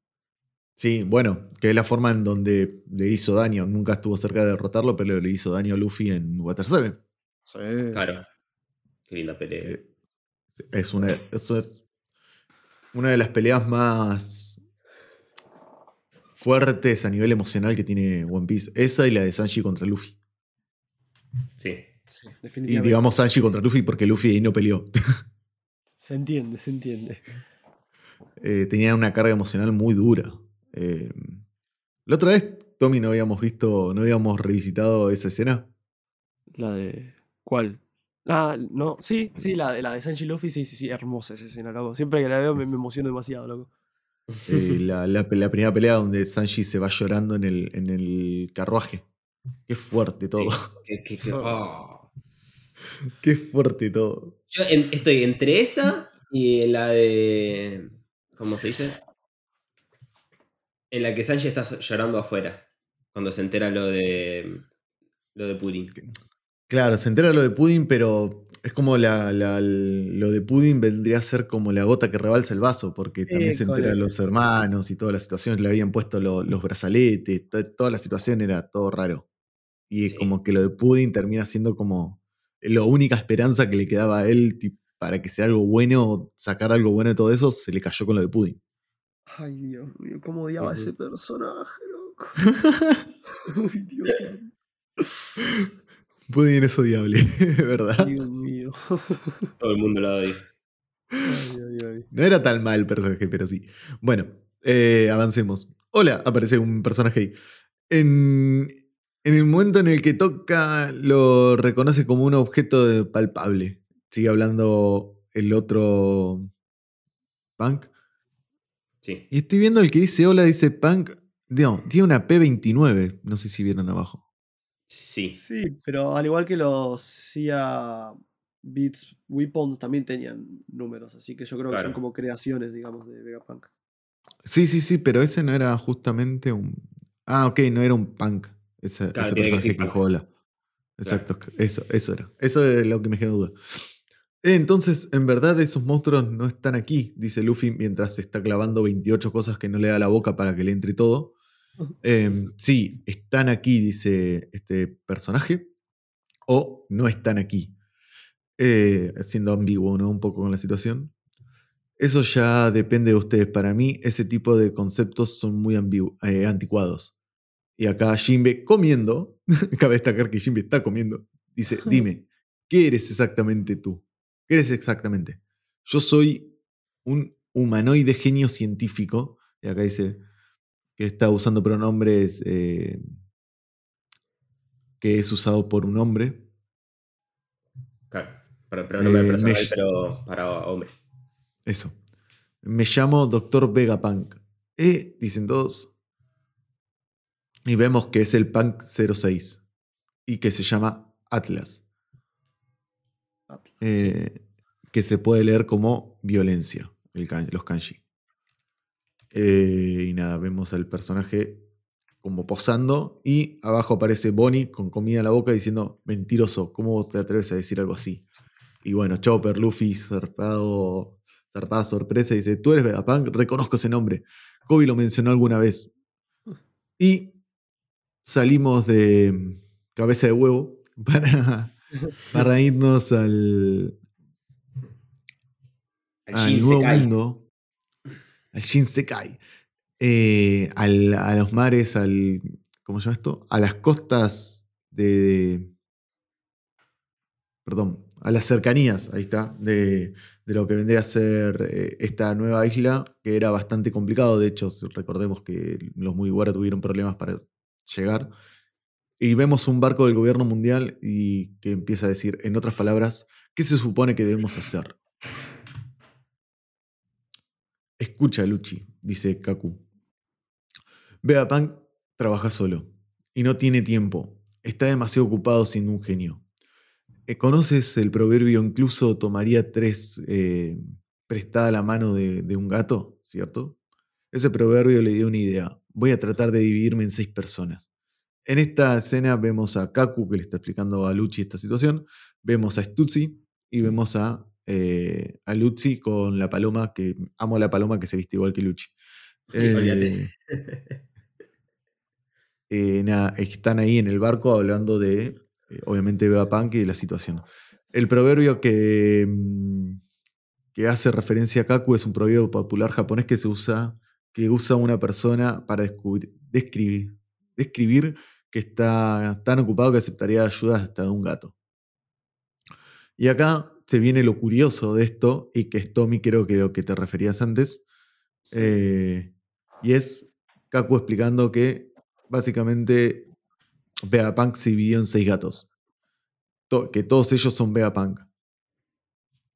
Sí, bueno, que es la forma en donde le hizo daño. Nunca estuvo cerca de derrotarlo, pero le hizo daño a Luffy en Water 7. Sí. Claro. Qué linda pelea. Eh, Es una, es una de las peleas más fuertes a nivel emocional que tiene One Piece. Esa y la de Sanji contra Luffy. Sí. Sí, Y definitivamente. digamos Sanji contra Luffy porque Luffy ahí no peleó. [laughs] Se entiende, se entiende. Eh, tenía una carga emocional muy dura. Eh, la otra vez, Tommy, no habíamos visto, no habíamos revisitado esa escena. La de. ¿Cuál? Ah, no, sí, sí, la de la de Sanji Luffy, sí, sí, sí, hermosa esa escena, loco. Siempre que la veo me, me emociono demasiado, loco. Eh, [laughs] la, la- la primera pelea donde Sanji se va llorando en el, en el carruaje. Qué fuerte todo. [laughs] Qué- qué- qué- [laughs] oh. Qué fuerte todo. Yo en- estoy entre esa y la de. ¿Cómo se dice? En la que Sanji está llorando afuera. Cuando se entera lo de. Lo de Pudding. Claro, se entera lo de Pudding, pero es como la, la- lo de Pudding vendría a ser como la gota que rebalsa el vaso, porque también se École. entera los hermanos y toda la situación, le habían puesto lo- los brazaletes, to- toda la situación era todo raro. Y es Sí. como que lo de Pudding termina siendo como la única esperanza que le quedaba a él para que sea algo bueno, sacar algo bueno de todo eso, se le cayó con lo de Pudding. Ay, Dios mío, cómo odiaba a ese personaje, loco. [laughs] [laughs] Ay, Dios mío. Pudding es odiable, [laughs] ¿verdad? Dios mío. [laughs] Todo el mundo lo odia. No era tan mal el personaje, pero sí. Bueno, eh, avancemos. Hola, aparece un personaje ahí. En, en el momento en el que toca, lo reconoce como un objeto de- palpable. Sigue hablando el otro Punk. Sí. Y estoy viendo el que dice hola, dice Punk. No, tiene una P29. No sé si vieron abajo. Sí. Sí, pero al igual que los CIA Beats Weapons también tenían números, así que yo creo que son como creaciones, digamos, de Vegapunk. Sí, sí, sí, pero ese no era justamente un. Ah, ok, no era un punk. Ese, Claro, ese que personaje que punk. dijo hola. Exacto, eso, eso era. Eso es lo que me genera duda. Entonces, en verdad, esos monstruos no están aquí, dice Luffy mientras se está clavando 28 cosas que no le da la boca para que le entre todo. [laughs] Eh, sí, están aquí, dice este personaje, o no están aquí. Eh, siendo ambiguo, ¿no? Un poco con la situación. Eso ya depende de ustedes. Para mí, ese tipo de conceptos son muy eh, anticuados. Y acá Jimbe comiendo, [laughs] cabe destacar que Jimbe está comiendo, dice, [laughs] dime, ¿qué eres exactamente tú? ¿Qué eres exactamente? Yo soy un humanoide genio científico, y acá dice que está usando pronombres eh, que es usado por un hombre. Claro. Pero, pero no me Eh, personal, me- pero para hombre. Eso. Me llamo Dr. Vegapunk. Eh, dicen todos. Y vemos que es el Punk 06. Y que se llama Atlas. Atlas. eh, que se puede leer como violencia, el kan- los kanji. Eh, y nada, vemos al personaje como posando y abajo aparece Bonnie con comida en la boca diciendo, mentiroso, ¿cómo te atreves a decir algo así? Y bueno, Chopper, Luffy, zarpado, zarpada sorpresa, dice, tú eres Vegapunk, reconozco ese nombre. Kobe lo mencionó alguna vez. Y salimos de mm, cabeza de huevo [laughs] para, para irnos al, Al nuevo mundo, al Shinsekai, eh, al- a los mares, al, ¿cómo se llama esto? A las costas de, perdón, a las cercanías, ahí está, de, de lo que vendría a ser eh, esta nueva isla, que era bastante complicado, de hecho, recordemos que los Mugiwara tuvieron problemas para llegar. Y vemos un barco del gobierno mundial y que empieza a decir, en otras palabras, ¿qué se supone que debemos hacer? Escucha, Luchi, dice Kaku. Vegapunk trabaja solo y no tiene tiempo. Está demasiado ocupado siendo un genio. Eh, ¿Conoces el proverbio incluso tomaría tres eh, prestada la mano de, de un gato? ¿Cierto? Ese proverbio le dio una idea. Voy a tratar de dividirme en seis personas. En esta escena vemos a Kaku que le está explicando a Luchi esta situación. Vemos a Stutzi y vemos a, eh, a Luchi con la paloma, que amo a la paloma que se viste igual que Luchi. [laughs] Eh, [laughs] eh, nada, están ahí en el barco hablando de, eh, obviamente, Vegapunk y de la situación. El proverbio que, mm, que hace referencia a Kaku es un proverbio popular japonés que se usa, que usa una persona para descubrir- describir, describir que está tan ocupado que aceptaría ayuda hasta de un gato. Y acá se viene lo curioso de esto, y que es Tommy, creo que lo que te referías antes, Sí. eh, y es Kaku explicando que básicamente Vegapunk se dividió en seis gatos. To- que todos ellos son Vegapunk.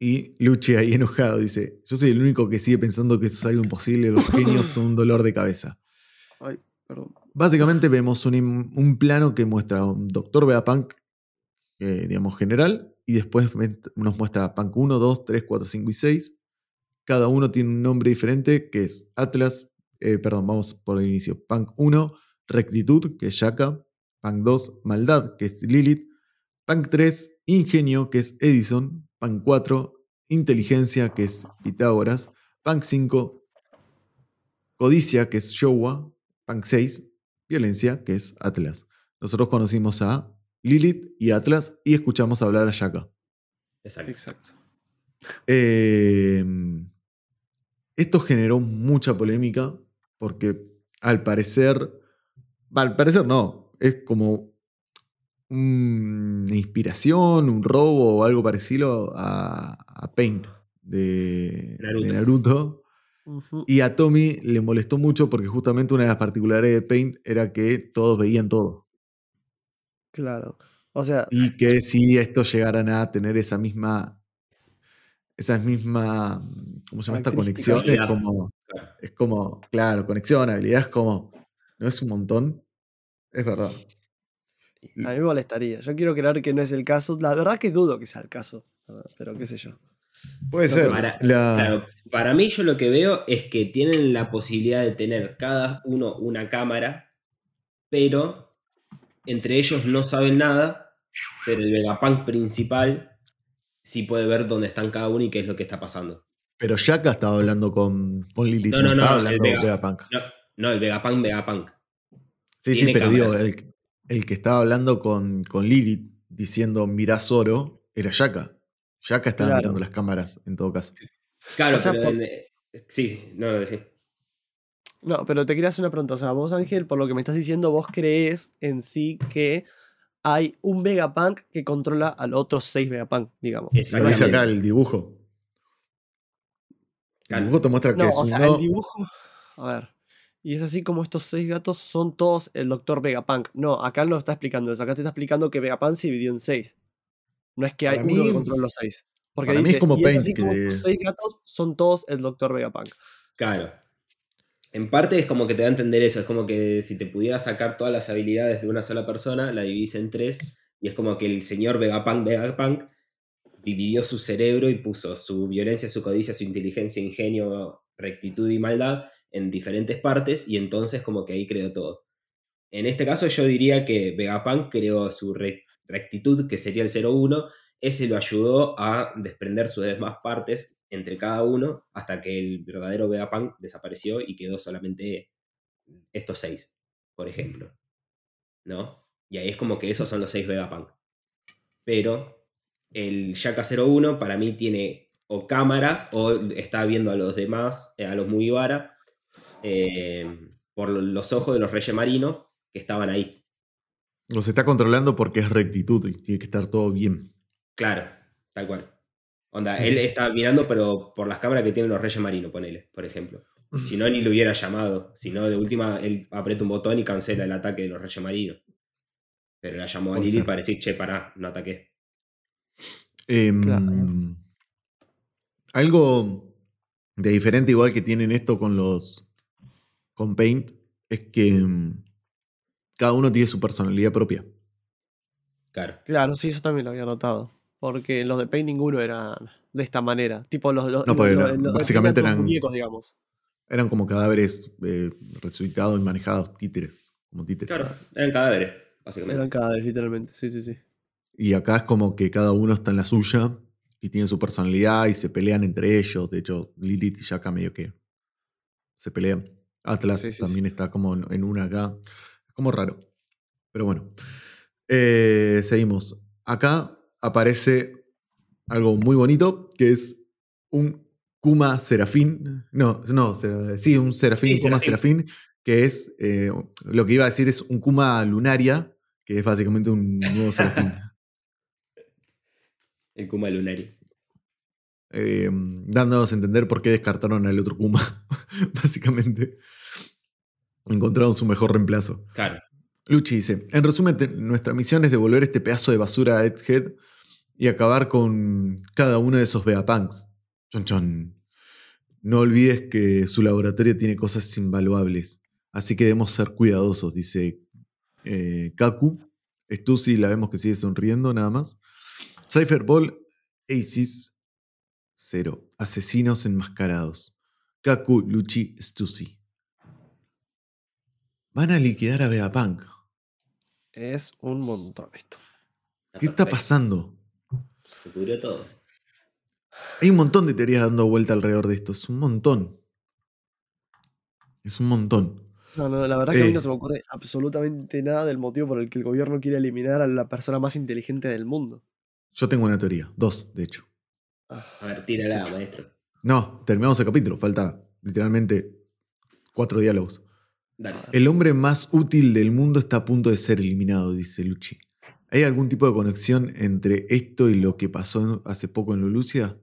Y Luchi ahí enojado dice, yo soy el único que sigue pensando que esto es algo imposible, los genios son un dolor de cabeza. [laughs] Ay, perdón. Básicamente vemos un, plano que muestra a un Doctor Vegapunk, eh, digamos, general, y después nos muestra Punk 1, 2, 3, 4, 5 y 6. Cada uno tiene un nombre diferente, que es Atlas, eh, perdón, vamos por el inicio. Punk 1, Rectitud, que es Shaka. Punk 2, Maldad, que es Lilith. Punk 3, Ingenio, que es Edison. Punk 4, Inteligencia, que es Pitágoras. Punk 5, Codicia, que es Showa. Punk 6, Violencia, que es Atlas. Nosotros conocimos a Lilith y Atlas y escuchamos hablar a Shaka. Exacto. Exacto. Eh, esto generó mucha polémica porque al parecer, al parecer no, es como una inspiración, un robo o algo parecido a, a Paint de de Naruto. Y a Tommy le molestó mucho porque justamente una de las particularidades de Paint era que todos veían todo. Claro. O sea, Y que si estos llegaran a tener esa misma. Esa misma. ¿Cómo se llama esta conexión? Es como. Es como. Claro, conexión, habilidad es como. No es un montón. Es verdad. a mí me molestaría. Yo quiero creer que no es el caso. La verdad que dudo que sea el caso. Pero qué sé yo. Puede No, ser. Para, La- claro, para mí yo lo que veo es que tienen la posibilidad de tener cada uno una cámara, pero entre ellos no saben nada, pero el Vegapunk principal sí puede ver dónde están cada uno y qué es lo que está pasando. Pero Shaka estaba hablando con, con Lilith. No, no, no, estaba el Vega- Vegapunk. No, no el Vegapunk, Vegapunk. Sí, sí, pero digo, el, el que estaba hablando con, con Lilith diciendo mirá Zoro era Shaka. Shaka estaba Claro. mirando las cámaras en todo caso. Claro, O sea, pero por- en- eh, sí, no lo decía. No, pero te quería hacer una pregunta. O sea, vos, Ángel, por lo que me estás diciendo, vos crees en sí que hay un Vegapunk que controla al otro seis Vegapunk, digamos. Lo dice acá el dibujo. El dibujo te muestra que No, es o sea, uno. el dibujo. A ver. Y es así como estos seis gatos son todos el Doctor Vegapunk. No, acá no lo está explicando eso. Acá te está explicando que Vegapunk se dividió en seis. No es que hay Para uno mí- que controla los seis. Porque para mí es como y es Paint, así como que- estos seis gatos son todos el Doctor Vegapunk. Claro. En parte es como que te da a entender eso, es como que si te pudieras sacar todas las habilidades de una sola persona, la dividís en tres, y es como que el señor Vegapunk Vegapunk dividió su cerebro y puso su violencia, su codicia, su inteligencia, ingenio, rectitud y maldad en diferentes partes, y entonces como que ahí creó todo. En este caso yo diría que Vegapunk creó su re- rectitud, que sería el 01, ese lo ayudó a desprender sus demás partes entre cada uno hasta que el verdadero Vegapunk desapareció y quedó solamente estos seis, por ejemplo. ¿No? Y ahí es como que esos son los seis Vegapunk. Pero el Shaka 01 para mí tiene o cámaras o está viendo a los demás, eh, a los Mugiwara, eh, por los ojos de los Reyes Marinos que estaban ahí. Los está controlando porque es rectitud y tiene que estar todo bien. Claro, tal cual. Onda, él está mirando, pero por las cámaras que tienen los Reyes Marinos, ponele, por ejemplo. Si no, ni lo hubiera llamado. Si no, de última, él aprieta un botón y cancela el ataque de los Reyes Marinos. Pero la llamó a Lili para decir, che, pará, no ataqué. Em, Claro. Algo de diferente, igual que tienen esto con los. Con Paint, es que em, cada uno tiene su personalidad propia. Claro. Claro, sí, eso también lo había notado. Porque los de Paint ninguno eran de esta manera. Tipo los, los, No, los- era- los- básicamente los eran- muñecos, digamos. Eran como cadáveres eh, resucitados y manejados, títeres. Como títeres. Claro, eran cadáveres, básicamente. Eran cadáveres, literalmente. Sí, sí, sí. Y acá es como que cada uno está en la suya y tiene su personalidad y se pelean entre ellos. De hecho, Lilith y Shaka medio que se pelean. Atlas Sí, sí, también está como en en una acá. Como raro. Pero bueno. Eh, seguimos. Acá aparece algo muy bonito, que es un Kuma Serafín. No, no, sí, un Serafín, Kuma Serafín. Serafín, que es, eh, lo que iba a decir es un Kuma Lunaria, que es básicamente un nuevo Serafín. [laughs] El Kuma Lunario. Eh, dándonos a entender por qué descartaron al otro Kuma, [laughs] básicamente. Encontraron su mejor reemplazo. Claro. Luchi dice, en resumen, nuestra misión es devolver este pedazo de basura a Edgehead y acabar con cada uno de esos Vegapunks. Chon chon. No olvides que su laboratorio tiene cosas invaluables, así que debemos ser cuidadosos, dice eh, Kaku. Stussy la vemos que sigue sonriendo, nada más. Cypherball, Aces, cero. Asesinos enmascarados. Kaku, Luchi, Stussy. Van a liquidar a Vegapunk. Es un montón esto. ¿Qué está pasando? Se cubrió todo. Hay un montón de teorías dando vuelta alrededor de esto. Es un montón. Es un montón. No, no, la verdad que a mí Eh. no se me ocurre absolutamente nada del motivo por el que el gobierno quiere eliminar a la persona más inteligente del mundo. Yo tengo una teoría. Dos, de hecho. A ver, tírala, maestro. No, terminamos el capítulo. Falta literalmente cuatro diálogos. Dale. El hombre más útil del mundo está a punto de ser eliminado, dice Luchi. ¿Hay algún tipo de conexión entre esto y lo que pasó hace poco en Lulucia?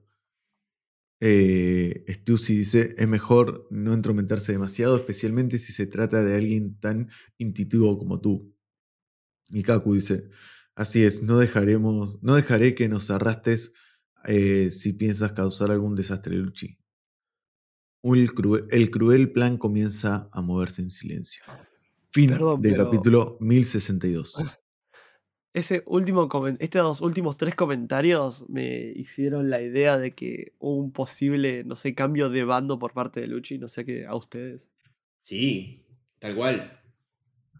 Eh, Stussy dice, es mejor no entrometerse demasiado, especialmente si se trata de alguien tan intuitivo como tú. Y Kaku dice, así es, no dejaremos, no dejaré que nos arrastres eh, si piensas causar algún desastre, Luchi. El cruel, el cruel plan comienza a moverse en silencio. Fin Perdón, del pero- capítulo 1062. Ese último estos últimos tres comentarios me hicieron la idea de que hubo un posible, no sé, cambio de bando por parte de Luchi, no sé qué, a ustedes. Sí, tal cual.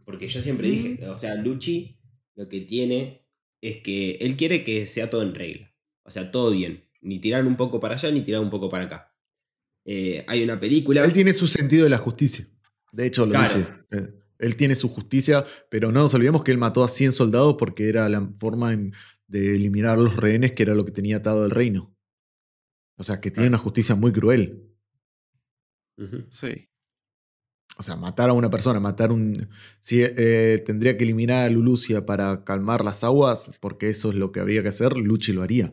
Porque yo siempre dije, o sea, Luchi lo que tiene es que él quiere que sea todo en regla. O sea, todo bien. Ni tirar un poco para allá, ni tirar un poco para acá. Eh, hay una película. Él tiene su sentido de la justicia. De hecho, lo Claro. dice. Eh, Él tiene su justicia, pero no nos olvidemos que él mató a 100 soldados porque era la forma en- de eliminar a los rehenes, que era lo que tenía atado el reino. O sea, que tiene una justicia muy cruel. Sí. O sea, matar a una persona, matar un. Si eh, tendría que eliminar a Lulucia para calmar las aguas, porque eso es lo que había que hacer, Luchi lo haría.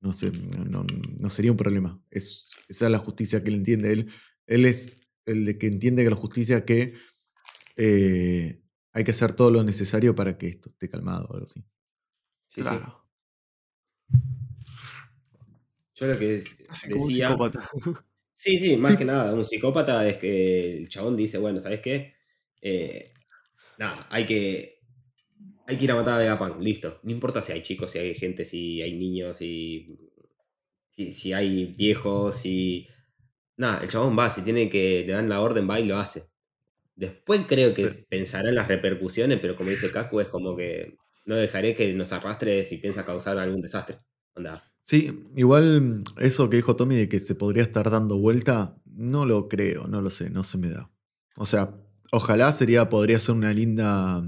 No, sé, no, no- no sería un problema. Es, esa es la justicia que él entiende. Él, él es el de que entiende que la justicia que eh, hay que hacer todo lo necesario para que esto esté calmado o algo así. Sí, sí. claro. Yo lo que es- como un decía. psicópata. Sí, sí, más Sí. que nada, un psicópata es que el chabón dice, bueno, ¿sabes qué? Eh, nada, hay que, hay que ir a matar a Vegapunk, listo. No importa si hay chicos, si hay gente, si hay niños, si, si, si hay viejos, si... Nada, el chabón va, si tiene que, le dan la orden, va y lo hace. Después creo que pensará en las repercusiones, pero como dice Kaku, es como que no dejaré que nos arrastre si piensa causar algún desastre. Onda, Sí, igual eso que dijo Tommy de que se podría estar dando vuelta, no lo creo, no lo sé, no se me da. O sea, ojalá sería, podría ser una linda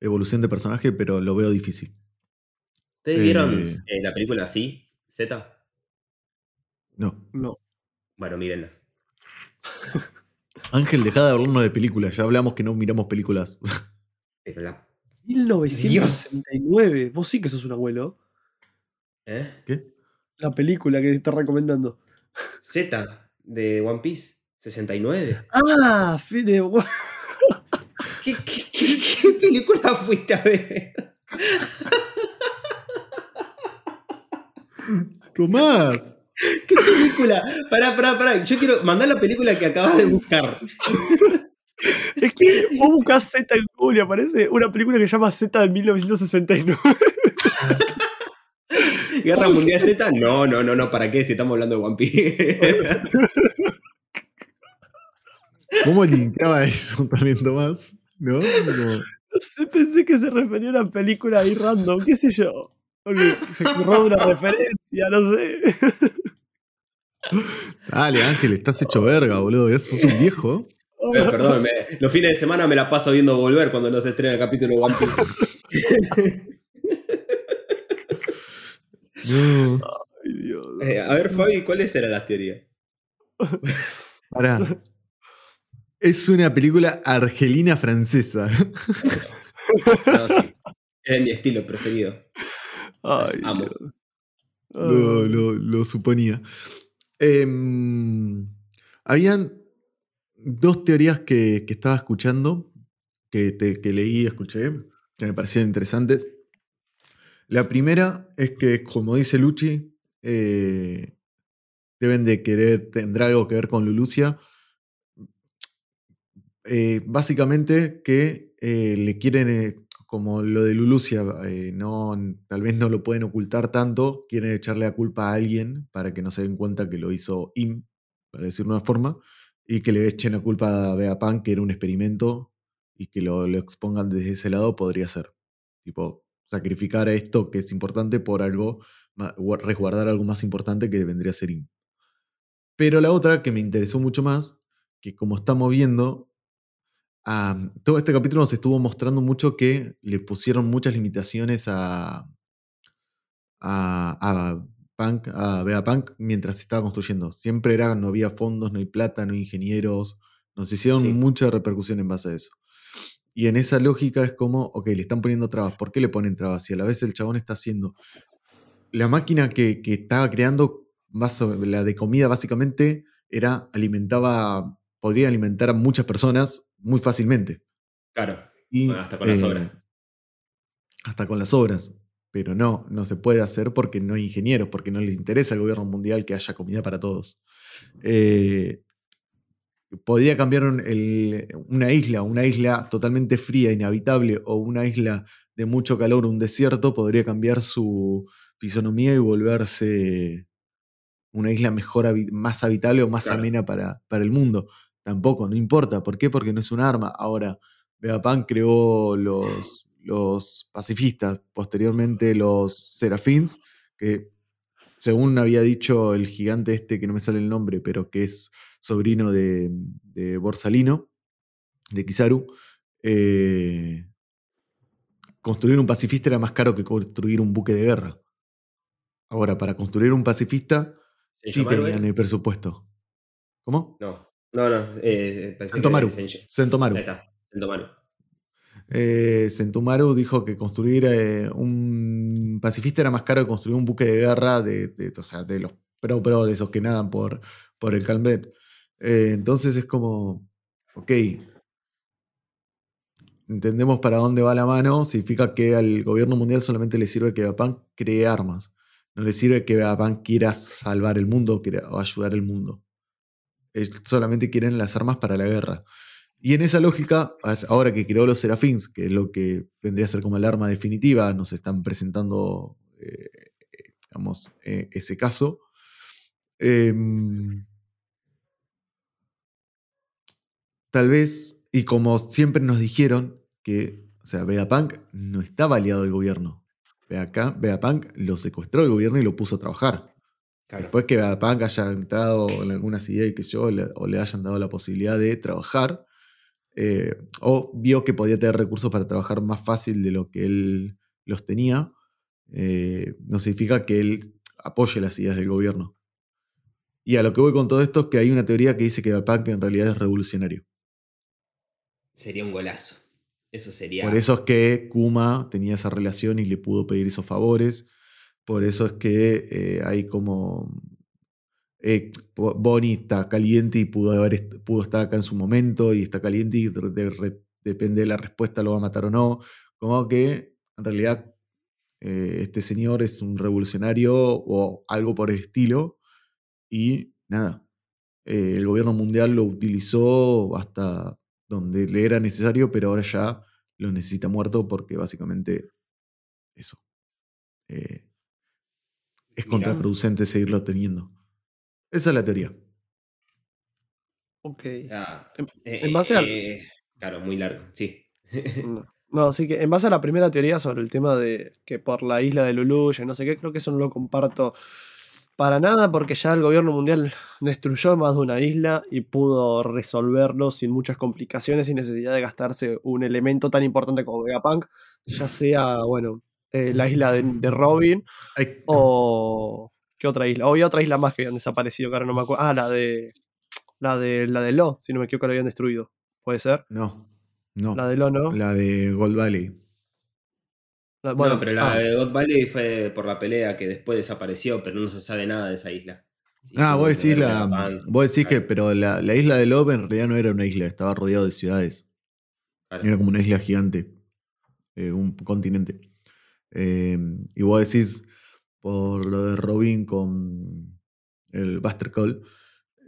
evolución de personaje, pero lo veo difícil. ¿Ustedes Eh. vieron eh, la película así, Z? No. No. Bueno, mírenla. [laughs] Ángel, deja de hablarnos de películas, ya hablamos que no miramos películas. [laughs] Pero la. 1969. Vos sí que sos un abuelo. ¿Eh? ¿Qué? La película que te está recomendando. Z de One Piece, 69. Ah, fin de. [laughs] ¿Qué, qué, qué- qué película fuiste a ver? Tomás. ¿Qué película? Pará, pará, pará. Yo quiero mandar la película que acabas de buscar. Es que vos buscás Z en Google y aparece una película que se llama Z de 1969. ¿Guerra Mundial Z? No, no, no, no. ¿Para qué? Si estamos hablando de One Piece. ¿Cómo linkeaba eso también, Tomás? ¿No? Como- [laughs] No sé, pensé que se refería a una película ahí random, qué sé yo. Porque se ocurrió una referencia, no sé. [laughs] Dale, Ángel, estás hecho verga, boludo. Sos un viejo. [laughs] Eh, perdón, me- los fines de semana me la paso viendo volver cuando no se estrena el capítulo de One Piece. No. Ay, Dios. Eh, a ver, Fabi, ¿cuáles eran las teorías? Pará. Es una película argelina francesa. [laughs] No, sí. Es mi estilo preferido. Ay, amo. Lo, lo- lo suponía. Em, habían dos teorías que, que estaba escuchando, que, te- que leí y escuché, que me parecieron interesantes. La primera es que, como dice Luchi, eh, deben de querer, tendrá algo que ver con Lulucia. Eh, básicamente que eh, le quieren, eh, como lo de Lulucia, no, tal vez no lo pueden ocultar tanto, quieren echarle la culpa a alguien para que no se den cuenta que lo hizo Im, para decirlo de una forma, y que le echen la culpa a Vegapunk, que era un experimento, y que lo, expongan desde ese lado podría ser. Tipo, sacrificar esto que es importante por algo, resguardar algo más importante que vendría a ser Im. Pero la otra que me interesó mucho más, que como estamos viendo, todo este capítulo nos estuvo mostrando mucho que le pusieron muchas limitaciones a, a, a Punk, a Vegapunk mientras se estaba construyendo. Siempre era, no había fondos, no hay plata, no hay ingenieros. Nos hicieron Sí. mucha repercusión en base a eso. Y en esa lógica es como, ok, le están poniendo trabas. ¿Por qué le ponen trabas? Si a la vez el chabón está haciendo. La máquina que, que estaba creando, la de comida básicamente, era, alimentaba, podría alimentar a muchas personas muy fácilmente. Claro. Y, Bueno, hasta con las eh, obras. Hasta con las obras. Pero no, no se puede hacer porque no hay ingenieros, porque no les interesa al gobierno mundial que haya comida para todos. Eh, podía cambiar el- una isla, una isla totalmente fría, inhabitable, o una isla de mucho calor, un desierto, podría cambiar su fisonomía y volverse una isla mejor, más habitable o más Claro. amena para, para el mundo. Tampoco, no importa. ¿Por qué? Porque no es un arma. Ahora, Vegapunk creó los, los pacifistas, posteriormente los serafins, que según había dicho el gigante este, que no me sale el nombre, pero que es sobrino de, de Borsalino, de Kizaru, eh, construir un pacifista era más caro que construir un buque de guerra. Ahora, para construir un pacifista, sí ¿Senjomaru tenían el presupuesto. ¿Cómo? No, no, no. Eh, pensé que Sentomaru. Senjo- Sentomaru. Ahí está, Sentomaru. Eh, Sentomaru dijo que construir eh, un pacifista era más caro que construir un buque de guerra de, de- o sea, de los pro pro de esos que nadan por, por el Calmet. Eh, entonces es como, ok, entendemos para dónde va la mano, significa que al gobierno mundial solamente le sirve que Vegapunk cree armas, no le sirve que Vegapunk quiera salvar el mundo o ayudar al mundo. Solamente quieren las armas para la guerra. Y en esa lógica, ahora que creó los Serafins, que es lo que vendría a ser como el arma definitiva, nos están presentando, eh, digamos, eh, ese caso. em, tal vez, y como siempre nos dijeron, que, o sea, no estaba aliado del gobierno. Vegaka- Vegapunk lo secuestró el gobierno y lo puso a trabajar. Claro. Después que Vegapunk haya entrado en algunas ideas y que yo, le- o le hayan dado la posibilidad de trabajar, eh, o vio que podía tener recursos para trabajar más fácil de lo que él los tenía, eh, no significa que él apoye las ideas del gobierno. Y a lo que voy con todo esto es que hay una teoría que dice que Vegapunk en realidad es revolucionario. Sería un golazo. Eso sería. Por eso es que Kuma tenía esa relación y le pudo pedir esos favores. Por eso es que eh, hay como. eh, Bo- Bonnie está caliente y pudo, haber pudo estar acá en su momento y está caliente y depende de la respuesta lo va a matar o no. Como que en realidad eh, este señor es un revolucionario o algo por el estilo. Y nada, eh, el gobierno mundial lo utilizó hasta donde le era necesario, pero ahora ya lo necesita muerto porque básicamente eso. Es Mirá. contraproducente seguirlo teniendo. Esa es la teoría. Ok. Ah, En- eh, en base al- eh, Claro, muy largo, sí. No, [laughs] no, así que en base a la primera teoría sobre el tema de que por la isla de Luluya y no sé qué, creo que eso no lo comparto para nada, porque ya el gobierno mundial destruyó más de una isla y pudo resolverlo sin muchas complicaciones y necesidad de gastarse un elemento tan importante como Vegapunk, ya sea, bueno, eh, la isla de, de Robin Ay, o. ¿Qué otra isla? O había otra isla más que habían desaparecido, que ahora no me acuerdo. Ah, la de. La de la de Lo, si no me equivoco, la habían destruido. ¿Puede ser? no, no. La de Lo, ¿no? La de Gold Valley. La- Bueno, pero la ah, de God Valley fue por la pelea que después desapareció, pero no se sabe nada de esa isla. Sí, Ah, vos decís, la, vos decís que, pero la, la isla de Love en realidad no era una isla, estaba rodeado de ciudades. claro. Era como una isla gigante, eh, un continente. Eh, y vos decís, por lo de Robin con el Buster Call.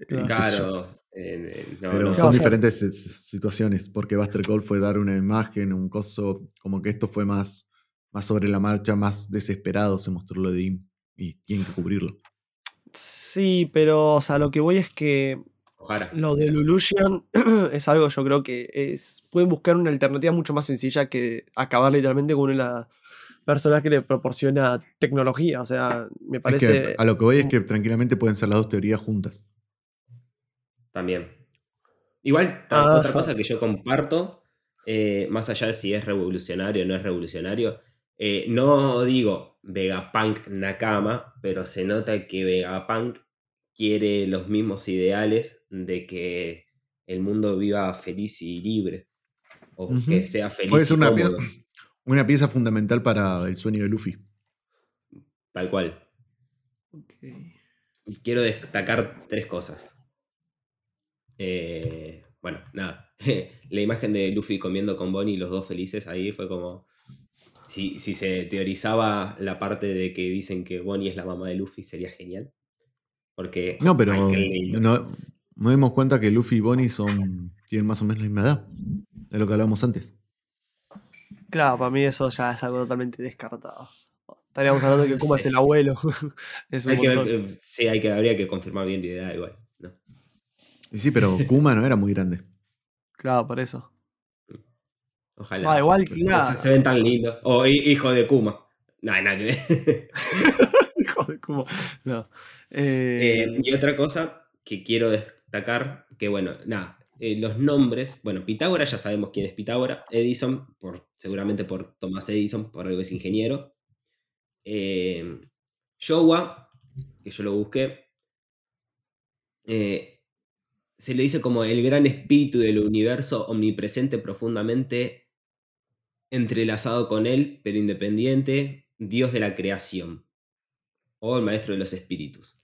eh, Claro. eh, no, Pero no, son diferentes situaciones, porque Buster Call fue dar una imagen, un coso, como que esto fue más, más sobre la marcha, más desesperado se mostró lo de Im y tienen que cubrirlo. Sí, pero, o sea, lo que voy es que Ojalá. lo de Lulusian [clears throat] es algo, yo creo que es. Pueden buscar una alternativa mucho más sencilla que acabar literalmente con una de las personas que le proporciona tecnología. O sea, me Es parece. que a lo que voy es que tranquilamente pueden ser las dos teorías juntas. También. Igual, ta- otra cosa que yo comparto, eh, más allá de si es revolucionario o no es revolucionario, eh, no digo Vegapunk Nakama, pero se nota que Vegapunk quiere los mismos ideales de que el mundo viva feliz y libre. O que sea feliz Puede y ser una, una pieza fundamental para el sueño de Luffy. tal cual. Ok. quiero destacar tres cosas. Eh, bueno, nada. [laughs] La imagen de Luffy comiendo con Bonnie, los dos felices, ahí fue como. Si, si se teorizaba la parte de que dicen que Bonnie es la mamá de Luffy, sería genial. Porque. No, pero no, nos dimos cuenta que Luffy y Bonnie son, tienen más o menos la misma edad. De lo que hablábamos antes. Claro, para mí eso ya es algo totalmente descartado. Estaríamos hablando de que Kuma es el abuelo. [laughs] es un Hay que ver- montón. sí, hay que, habría que confirmar bien la idea igual. ¿no? Y sí, pero [laughs] Kuma no era muy grande. Claro, por eso. Ojalá. Ah, igual, Se- claro. Se, ven tan lindos. O hi- hijo de Kuma. No, nada que ver. [laughs] Hijo de Kuma. No. Eh, Eh, y otra cosa que quiero destacar, que bueno, nada, eh, los nombres, bueno, Pitágoras ya sabemos quién es Pitágoras, Edison, por, seguramente por Thomas Edison, por algo es ingeniero. Eh, Showa, que yo lo busqué, eh, se le dice como el gran espíritu del universo omnipresente profundamente entrelazado con él, pero independiente, Dios de la creación, o el maestro de los espíritus.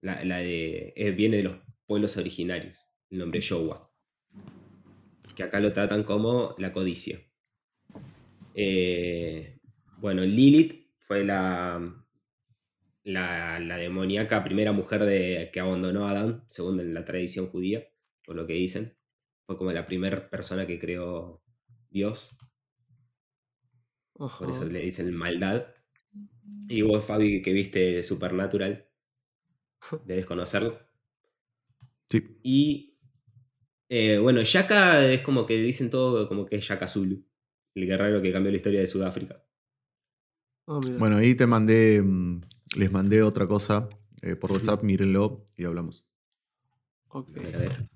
La, la de, eh, viene de los pueblos originarios, el nombre Showa. Que acá lo tratan como la codicia. Eh, bueno, Lilith fue la, la, la demoníaca primera mujer de, que abandonó a Adán, según en la tradición judía, por lo que dicen. Fue como la primera persona que creó Dios, por eso le dicen maldad. Y vos, Fabi, que viste Supernatural, [laughs] debes conocerlo. Sí. Y eh, bueno, Shaka es como que dicen todo como que es Shaka Zulu, el guerrero que cambió la historia de Sudáfrica. Ah. Bueno, ahí te mandé, mm, les mandé otra cosa eh, por WhatsApp, mírenlo y hablamos. Ok. A ver, a ver.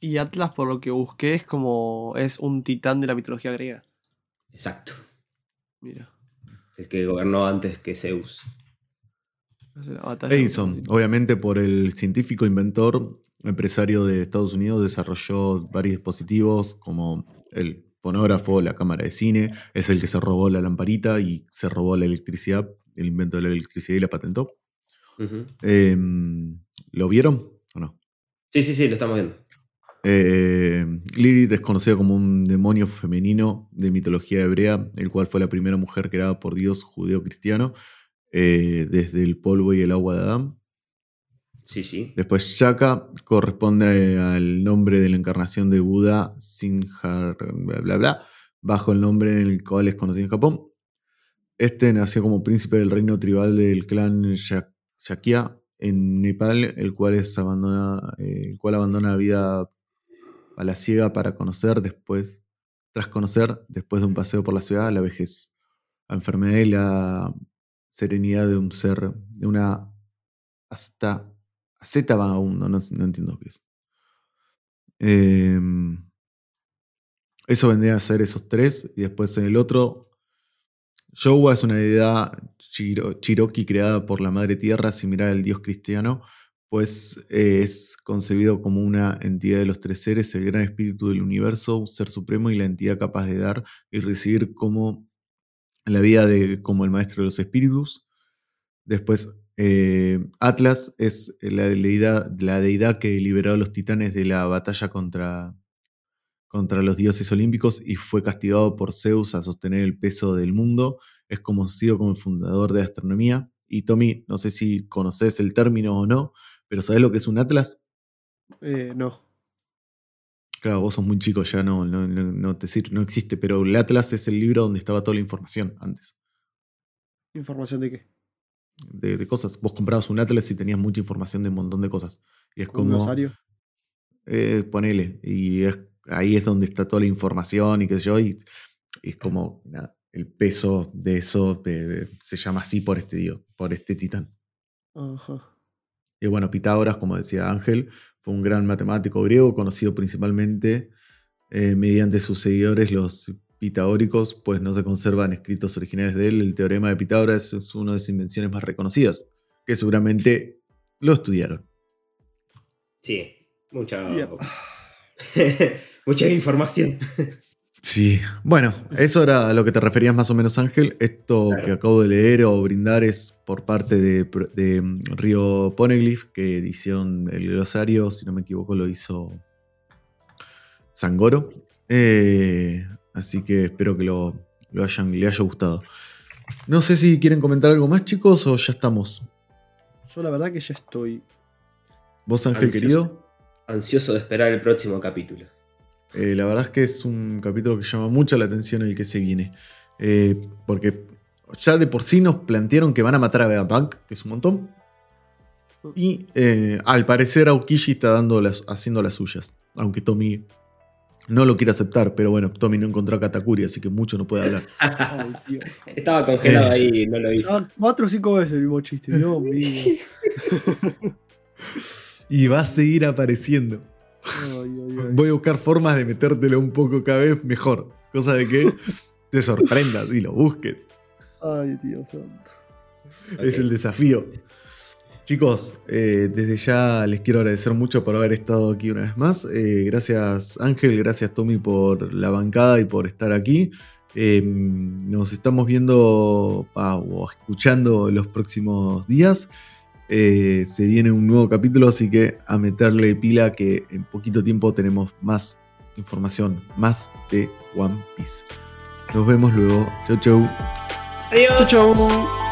Y Atlas, por lo que busqué, es como. es un titán de la mitología griega. Exacto. Mira. El que gobernó antes que Zeus. Edison, obviamente por el científico, inventor, empresario de Estados Unidos, desarrolló varios dispositivos como el fonógrafo, la cámara de cine, es el que se robó la lamparita y se robó la electricidad, el invento de la electricidad y la patentó. Em, ¿Lo vieron o no? Sí, sí, sí, lo estamos viendo. Eh, Lilith es conocida como un demonio femenino de mitología hebrea, el cual fue la primera mujer creada por Dios judeo-cristiano eh, desde el polvo y el agua de Adán. Sí, sí. Después Shaka corresponde al nombre de la encarnación de Buda, Sinjar, bla, bla, bajo el nombre en el cual es conocido en Japón. Este nació como príncipe del reino tribal del clan Shak- Shakya en Nepal, el cual, es abandona, eh, el cual abandona la vida a la ciega para conocer después, tras conocer, después de un paseo por la ciudad, la vejez, la enfermedad y la serenidad de un ser, de una hasta Z Vagabundo, no, no entiendo qué es. Em, eso vendría a ser esos tres. Y después en el otro, Showa es una deidad Cherokee creada por la Madre Tierra, similar al dios cristiano, pues es concebido como una entidad de los tres seres, el gran espíritu del universo, ser supremo y la entidad capaz de dar y recibir como la vida de como el maestro de los espíritus. Después, eh, Atlas es la deidad, la deidad que liberó a los titanes de la batalla contra, contra los dioses olímpicos y fue castigado por Zeus a sostener el peso del mundo. Es conocido como el fundador de astronomía. Y Tommy, no sé si conoces el término o no, pero ¿sabes lo que es un Atlas? Eh, no. Claro, vos sos muy chico, ya no, no, no, te no existe, pero el Atlas es el libro donde estaba toda la información antes. ¿Información de qué? De, cosas. Vos comprabas un Atlas y tenías mucha información de un montón de cosas. Y es como. ¿Un glosario? Eh, ponele. Y ahí es donde está toda la información y qué sé yo. Y, es como el peso de eso se llama así por este dios, por este titán. Ajá. Y bueno, Pitágoras, como decía Ángel, fue un gran matemático griego, conocido principalmente eh, mediante sus seguidores, los pitagóricos, pues no se conservan escritos originales de él. El teorema de Pitágoras es una de sus invenciones más reconocidas, que seguramente lo estudiaron. Sí, mucha, [laughs] mucha información. Sí, bueno, eso era a lo que te referías más o menos, Ángel. Esto que acabo de leer o brindar es por parte de, mm, Río Poneglyph, que edición el glosario, si no me equivoco, lo hizo Sangoro. Eh, así que espero que lo, hayan, le haya gustado. No sé si quieren comentar algo más, chicos, o ya estamos. Yo la verdad que ya estoy. ¿Vos, Ángel, querido? Ansioso de esperar el próximo capítulo. Eh, la verdad es que es un capítulo que llama mucho la atención el que se viene. Eh, porque ya de por sí nos plantearon que van a matar a Vegapunk, que es un montón. Y eh, al parecer Aokishi está dando las, haciendo las suyas. Aunque Tommy no lo quiere aceptar, pero bueno, Tommy no encontró a Katakuri, así que mucho no puede hablar. [laughs] Estaba congelado ahí, no lo vi. cuatro o cinco veces el mismo chiste, Dios [laughs] mío. y va a seguir apareciendo. Voy a buscar formas de metértelo un poco cada vez mejor. Cosa de que [laughs] te sorprendas y lo busques. Ay, Dios santo. Es el desafío. Chicos, eh, desde ya les quiero agradecer mucho por haber estado aquí una vez más. Eh, gracias Ángel, gracias Tommy por la bancada y por estar aquí. Eh, nos estamos viendo o escuchando los próximos días. Eh, se viene un nuevo capítulo, así que a meterle pila que en poquito tiempo tenemos más información, más de One Piece. Nos vemos luego. Chau, chau. Adiós. Chau, chau.